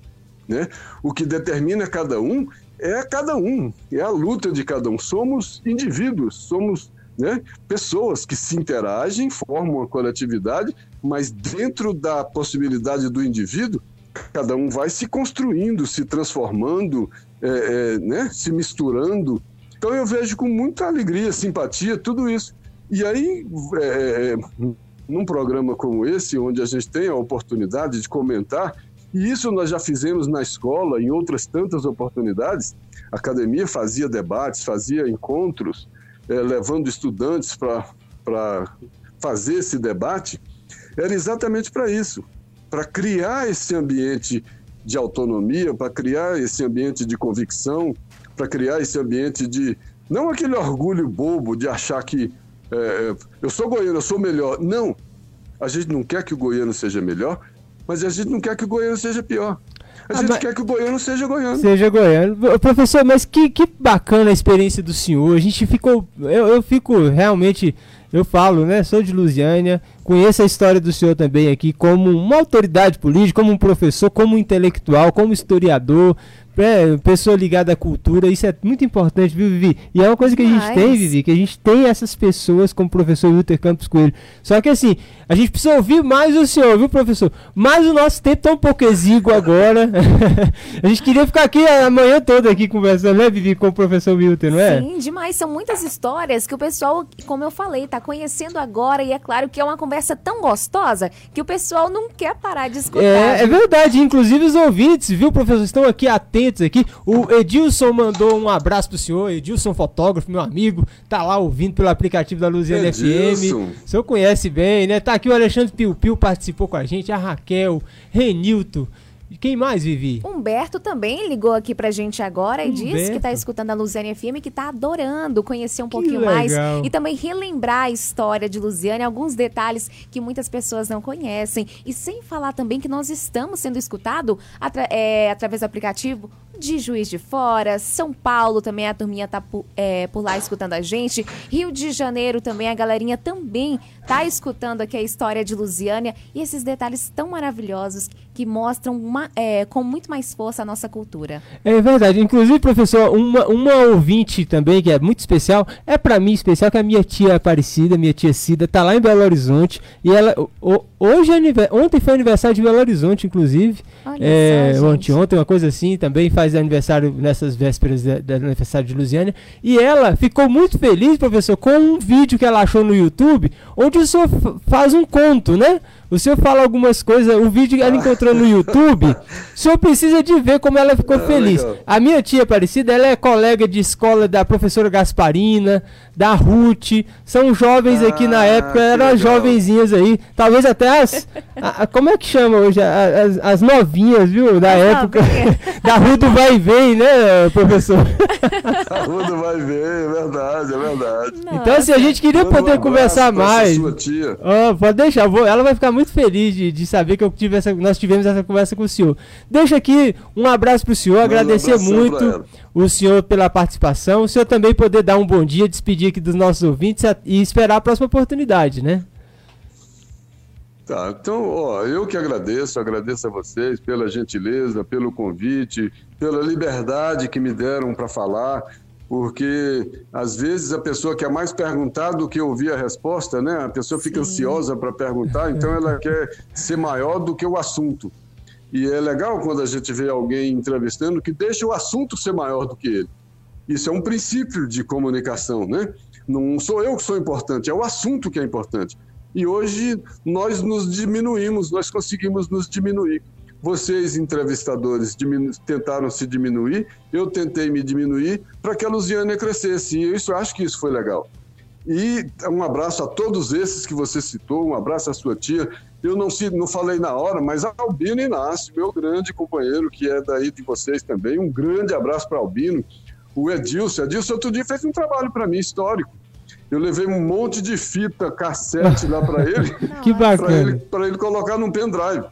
Né? O que determina cada um é cada um, é a luta de cada um. Somos indivíduos, somos né, pessoas que se interagem, formam uma coletividade, mas dentro da possibilidade do indivíduo, cada um vai se construindo, se transformando, é, é, né, se misturando. Então eu vejo com muita alegria, simpatia, tudo isso. E aí, é, num programa como esse, onde a gente tem a oportunidade de comentar, e isso nós já fizemos na escola, em outras tantas oportunidades, a academia fazia debates, fazia encontros, é, levando estudantes para fazer esse debate, era exatamente para isso para criar esse ambiente de autonomia, para criar esse ambiente de convicção, para criar esse ambiente de. Não aquele orgulho bobo de achar que é, eu sou goiano, eu sou melhor. Não. A gente não quer que o goiano seja melhor, mas a gente não quer que o goiano seja pior. A ah, gente mas... quer que o goiano seja goiano. Seja goiano. Professor, mas que, que bacana a experiência do senhor. A gente ficou. Eu, eu fico realmente. Eu falo, né? Sou de Lusiânia, conheço a história do senhor também aqui como uma autoridade política, como um professor, como um intelectual, como historiador, é, pessoa ligada à cultura, isso é muito importante, viu, Vivi? E é uma coisa que a gente tem, Vivi, que a gente tem essas pessoas como o professor Wilter Campos Coelho. Só que assim, a gente precisa ouvir mais o senhor, viu, professor? Mas o nosso tempo tá um pouco exíguo agora. a gente queria ficar aqui a manhã toda aqui conversando, né, Vivi, com o professor Wilter, não é? Sim, demais. São muitas histórias que o pessoal, como eu falei, tá conhecendo agora e é claro que é uma conversa tão gostosa que o pessoal não quer parar de escutar. É, é verdade. Inclusive os ouvintes, viu, professor, estão aqui atentos aqui. O Edilson mandou um abraço pro senhor. Edilson, fotógrafo, meu amigo, tá lá ouvindo pelo aplicativo da Luziana FM. O senhor conhece bem, né? Tá aqui o Alexandre Piu Piu participou com a gente, a Raquel, Renilton. E quem mais, Vivi? Humberto também ligou aqui pra gente agora e Humberto. disse que tá escutando a Luziane FM que tá adorando conhecer um que pouquinho legal. mais e também relembrar a história de Luziane, alguns detalhes que muitas pessoas não conhecem. E sem falar também que nós estamos sendo escutados atra é, através do aplicativo de Juiz de Fora, São Paulo também a turminha tá por, é, por lá escutando a gente, Rio de Janeiro também, a galerinha também tá escutando aqui a história de Lusiânia e esses detalhes tão maravilhosos que mostram uma, é, com muito mais força a nossa cultura. É verdade. Inclusive, professor, uma, uma ouvinte também que é muito especial, é para mim especial, que é a minha tia Aparecida, minha tia Cida, tá lá em Belo Horizonte e ela o, hoje é ontem foi aniversário de Belo Horizonte, inclusive. Olha é, só, ontem, ontem, uma coisa assim, também faz aniversário nessas vésperas do aniversário de Lusiana. E ela ficou muito feliz, professor, com um vídeo que ela achou no YouTube, onde o senhor faz um conto, né? O senhor fala algumas coisas, o vídeo que ela encontrou no YouTube, o senhor precisa de ver como ela ficou feliz. A minha tia Aparecida, ela é colega de escola da professora Gasparina, da Ruth, são jovens aqui na ah, época, eram jovenzinhas aí, talvez até as, a, a, como é que chama hoje, as, as novinhas, viu, da época, da Ruth do Vai e Vem, né, professor? Do Vai e Vem, é verdade, é verdade. Nossa. Então, assim, a gente queria poder um conversar mais. Sua tia. Oh, pode deixar, vou, ela vai ficar muito feliz de, de saber que eu tive essa, nós tivemos essa conversa com o senhor. Deixa aqui um abraço para o senhor, agradecer um muito o senhor pela participação. O senhor também poder dar um bom dia, despedir aqui dos nossos ouvintes e esperar a próxima oportunidade, né? Tá, então, ó, eu que agradeço, agradeço a vocês pela gentileza, pelo convite, pela liberdade que me deram para falar porque às vezes a pessoa quer mais perguntar do que ouvir a resposta, né? A pessoa fica Sim. ansiosa para perguntar, então ela quer ser maior do que o assunto. E é legal quando a gente vê alguém entrevistando que deixa o assunto ser maior do que ele. Isso é um princípio de comunicação, né? Não sou eu que sou importante, é o assunto que é importante. E hoje nós nos diminuímos, nós conseguimos nos diminuir. Vocês, entrevistadores, tentaram se diminuir, eu tentei me diminuir para que a Luziane crescesse. E isso acho que isso foi legal. E um abraço a todos esses que você citou, um abraço à sua tia. Eu não, não falei na hora, mas Albino Inácio, meu grande companheiro, que é daí de vocês também, um grande abraço para Albino. O Edilson, Edilson outro dia fez um trabalho para mim histórico. Eu levei um monte de fita cassete lá para ele. que bacana. Para ele, ele colocar num pendrive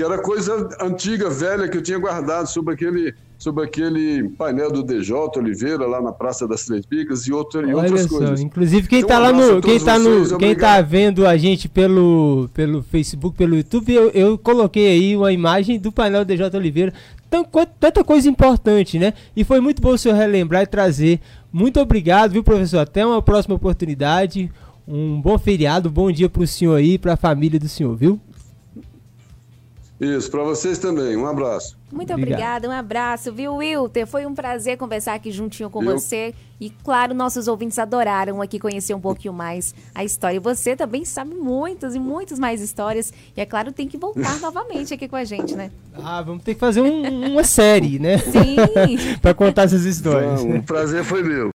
que era coisa antiga, velha, que eu tinha guardado sobre aquele, sobre aquele painel do DJ Oliveira, lá na Praça das Três Bicas e, outra, e outras só. coisas. Inclusive, quem está então, lá no. Quem tá, no, quem tá vendo a gente pelo, pelo Facebook, pelo YouTube, eu, eu coloquei aí uma imagem do painel do DJ Oliveira. Tanta coisa importante, né? E foi muito bom o senhor relembrar e trazer. Muito obrigado, viu, professor? Até uma próxima oportunidade. Um bom feriado, bom dia para o senhor aí, para a família do senhor, viu? Isso, para vocês também. Um abraço. Muito obrigada, um abraço, viu, Wilter? Foi um prazer conversar aqui juntinho com Eu... você. E, claro, nossos ouvintes adoraram aqui conhecer um pouquinho mais a história. E você também sabe muitas e muitas mais histórias. E, é claro, tem que voltar novamente aqui com a gente, né? Ah, vamos ter que fazer um, uma série, né? Sim! para contar essas histórias. Não, o prazer foi meu.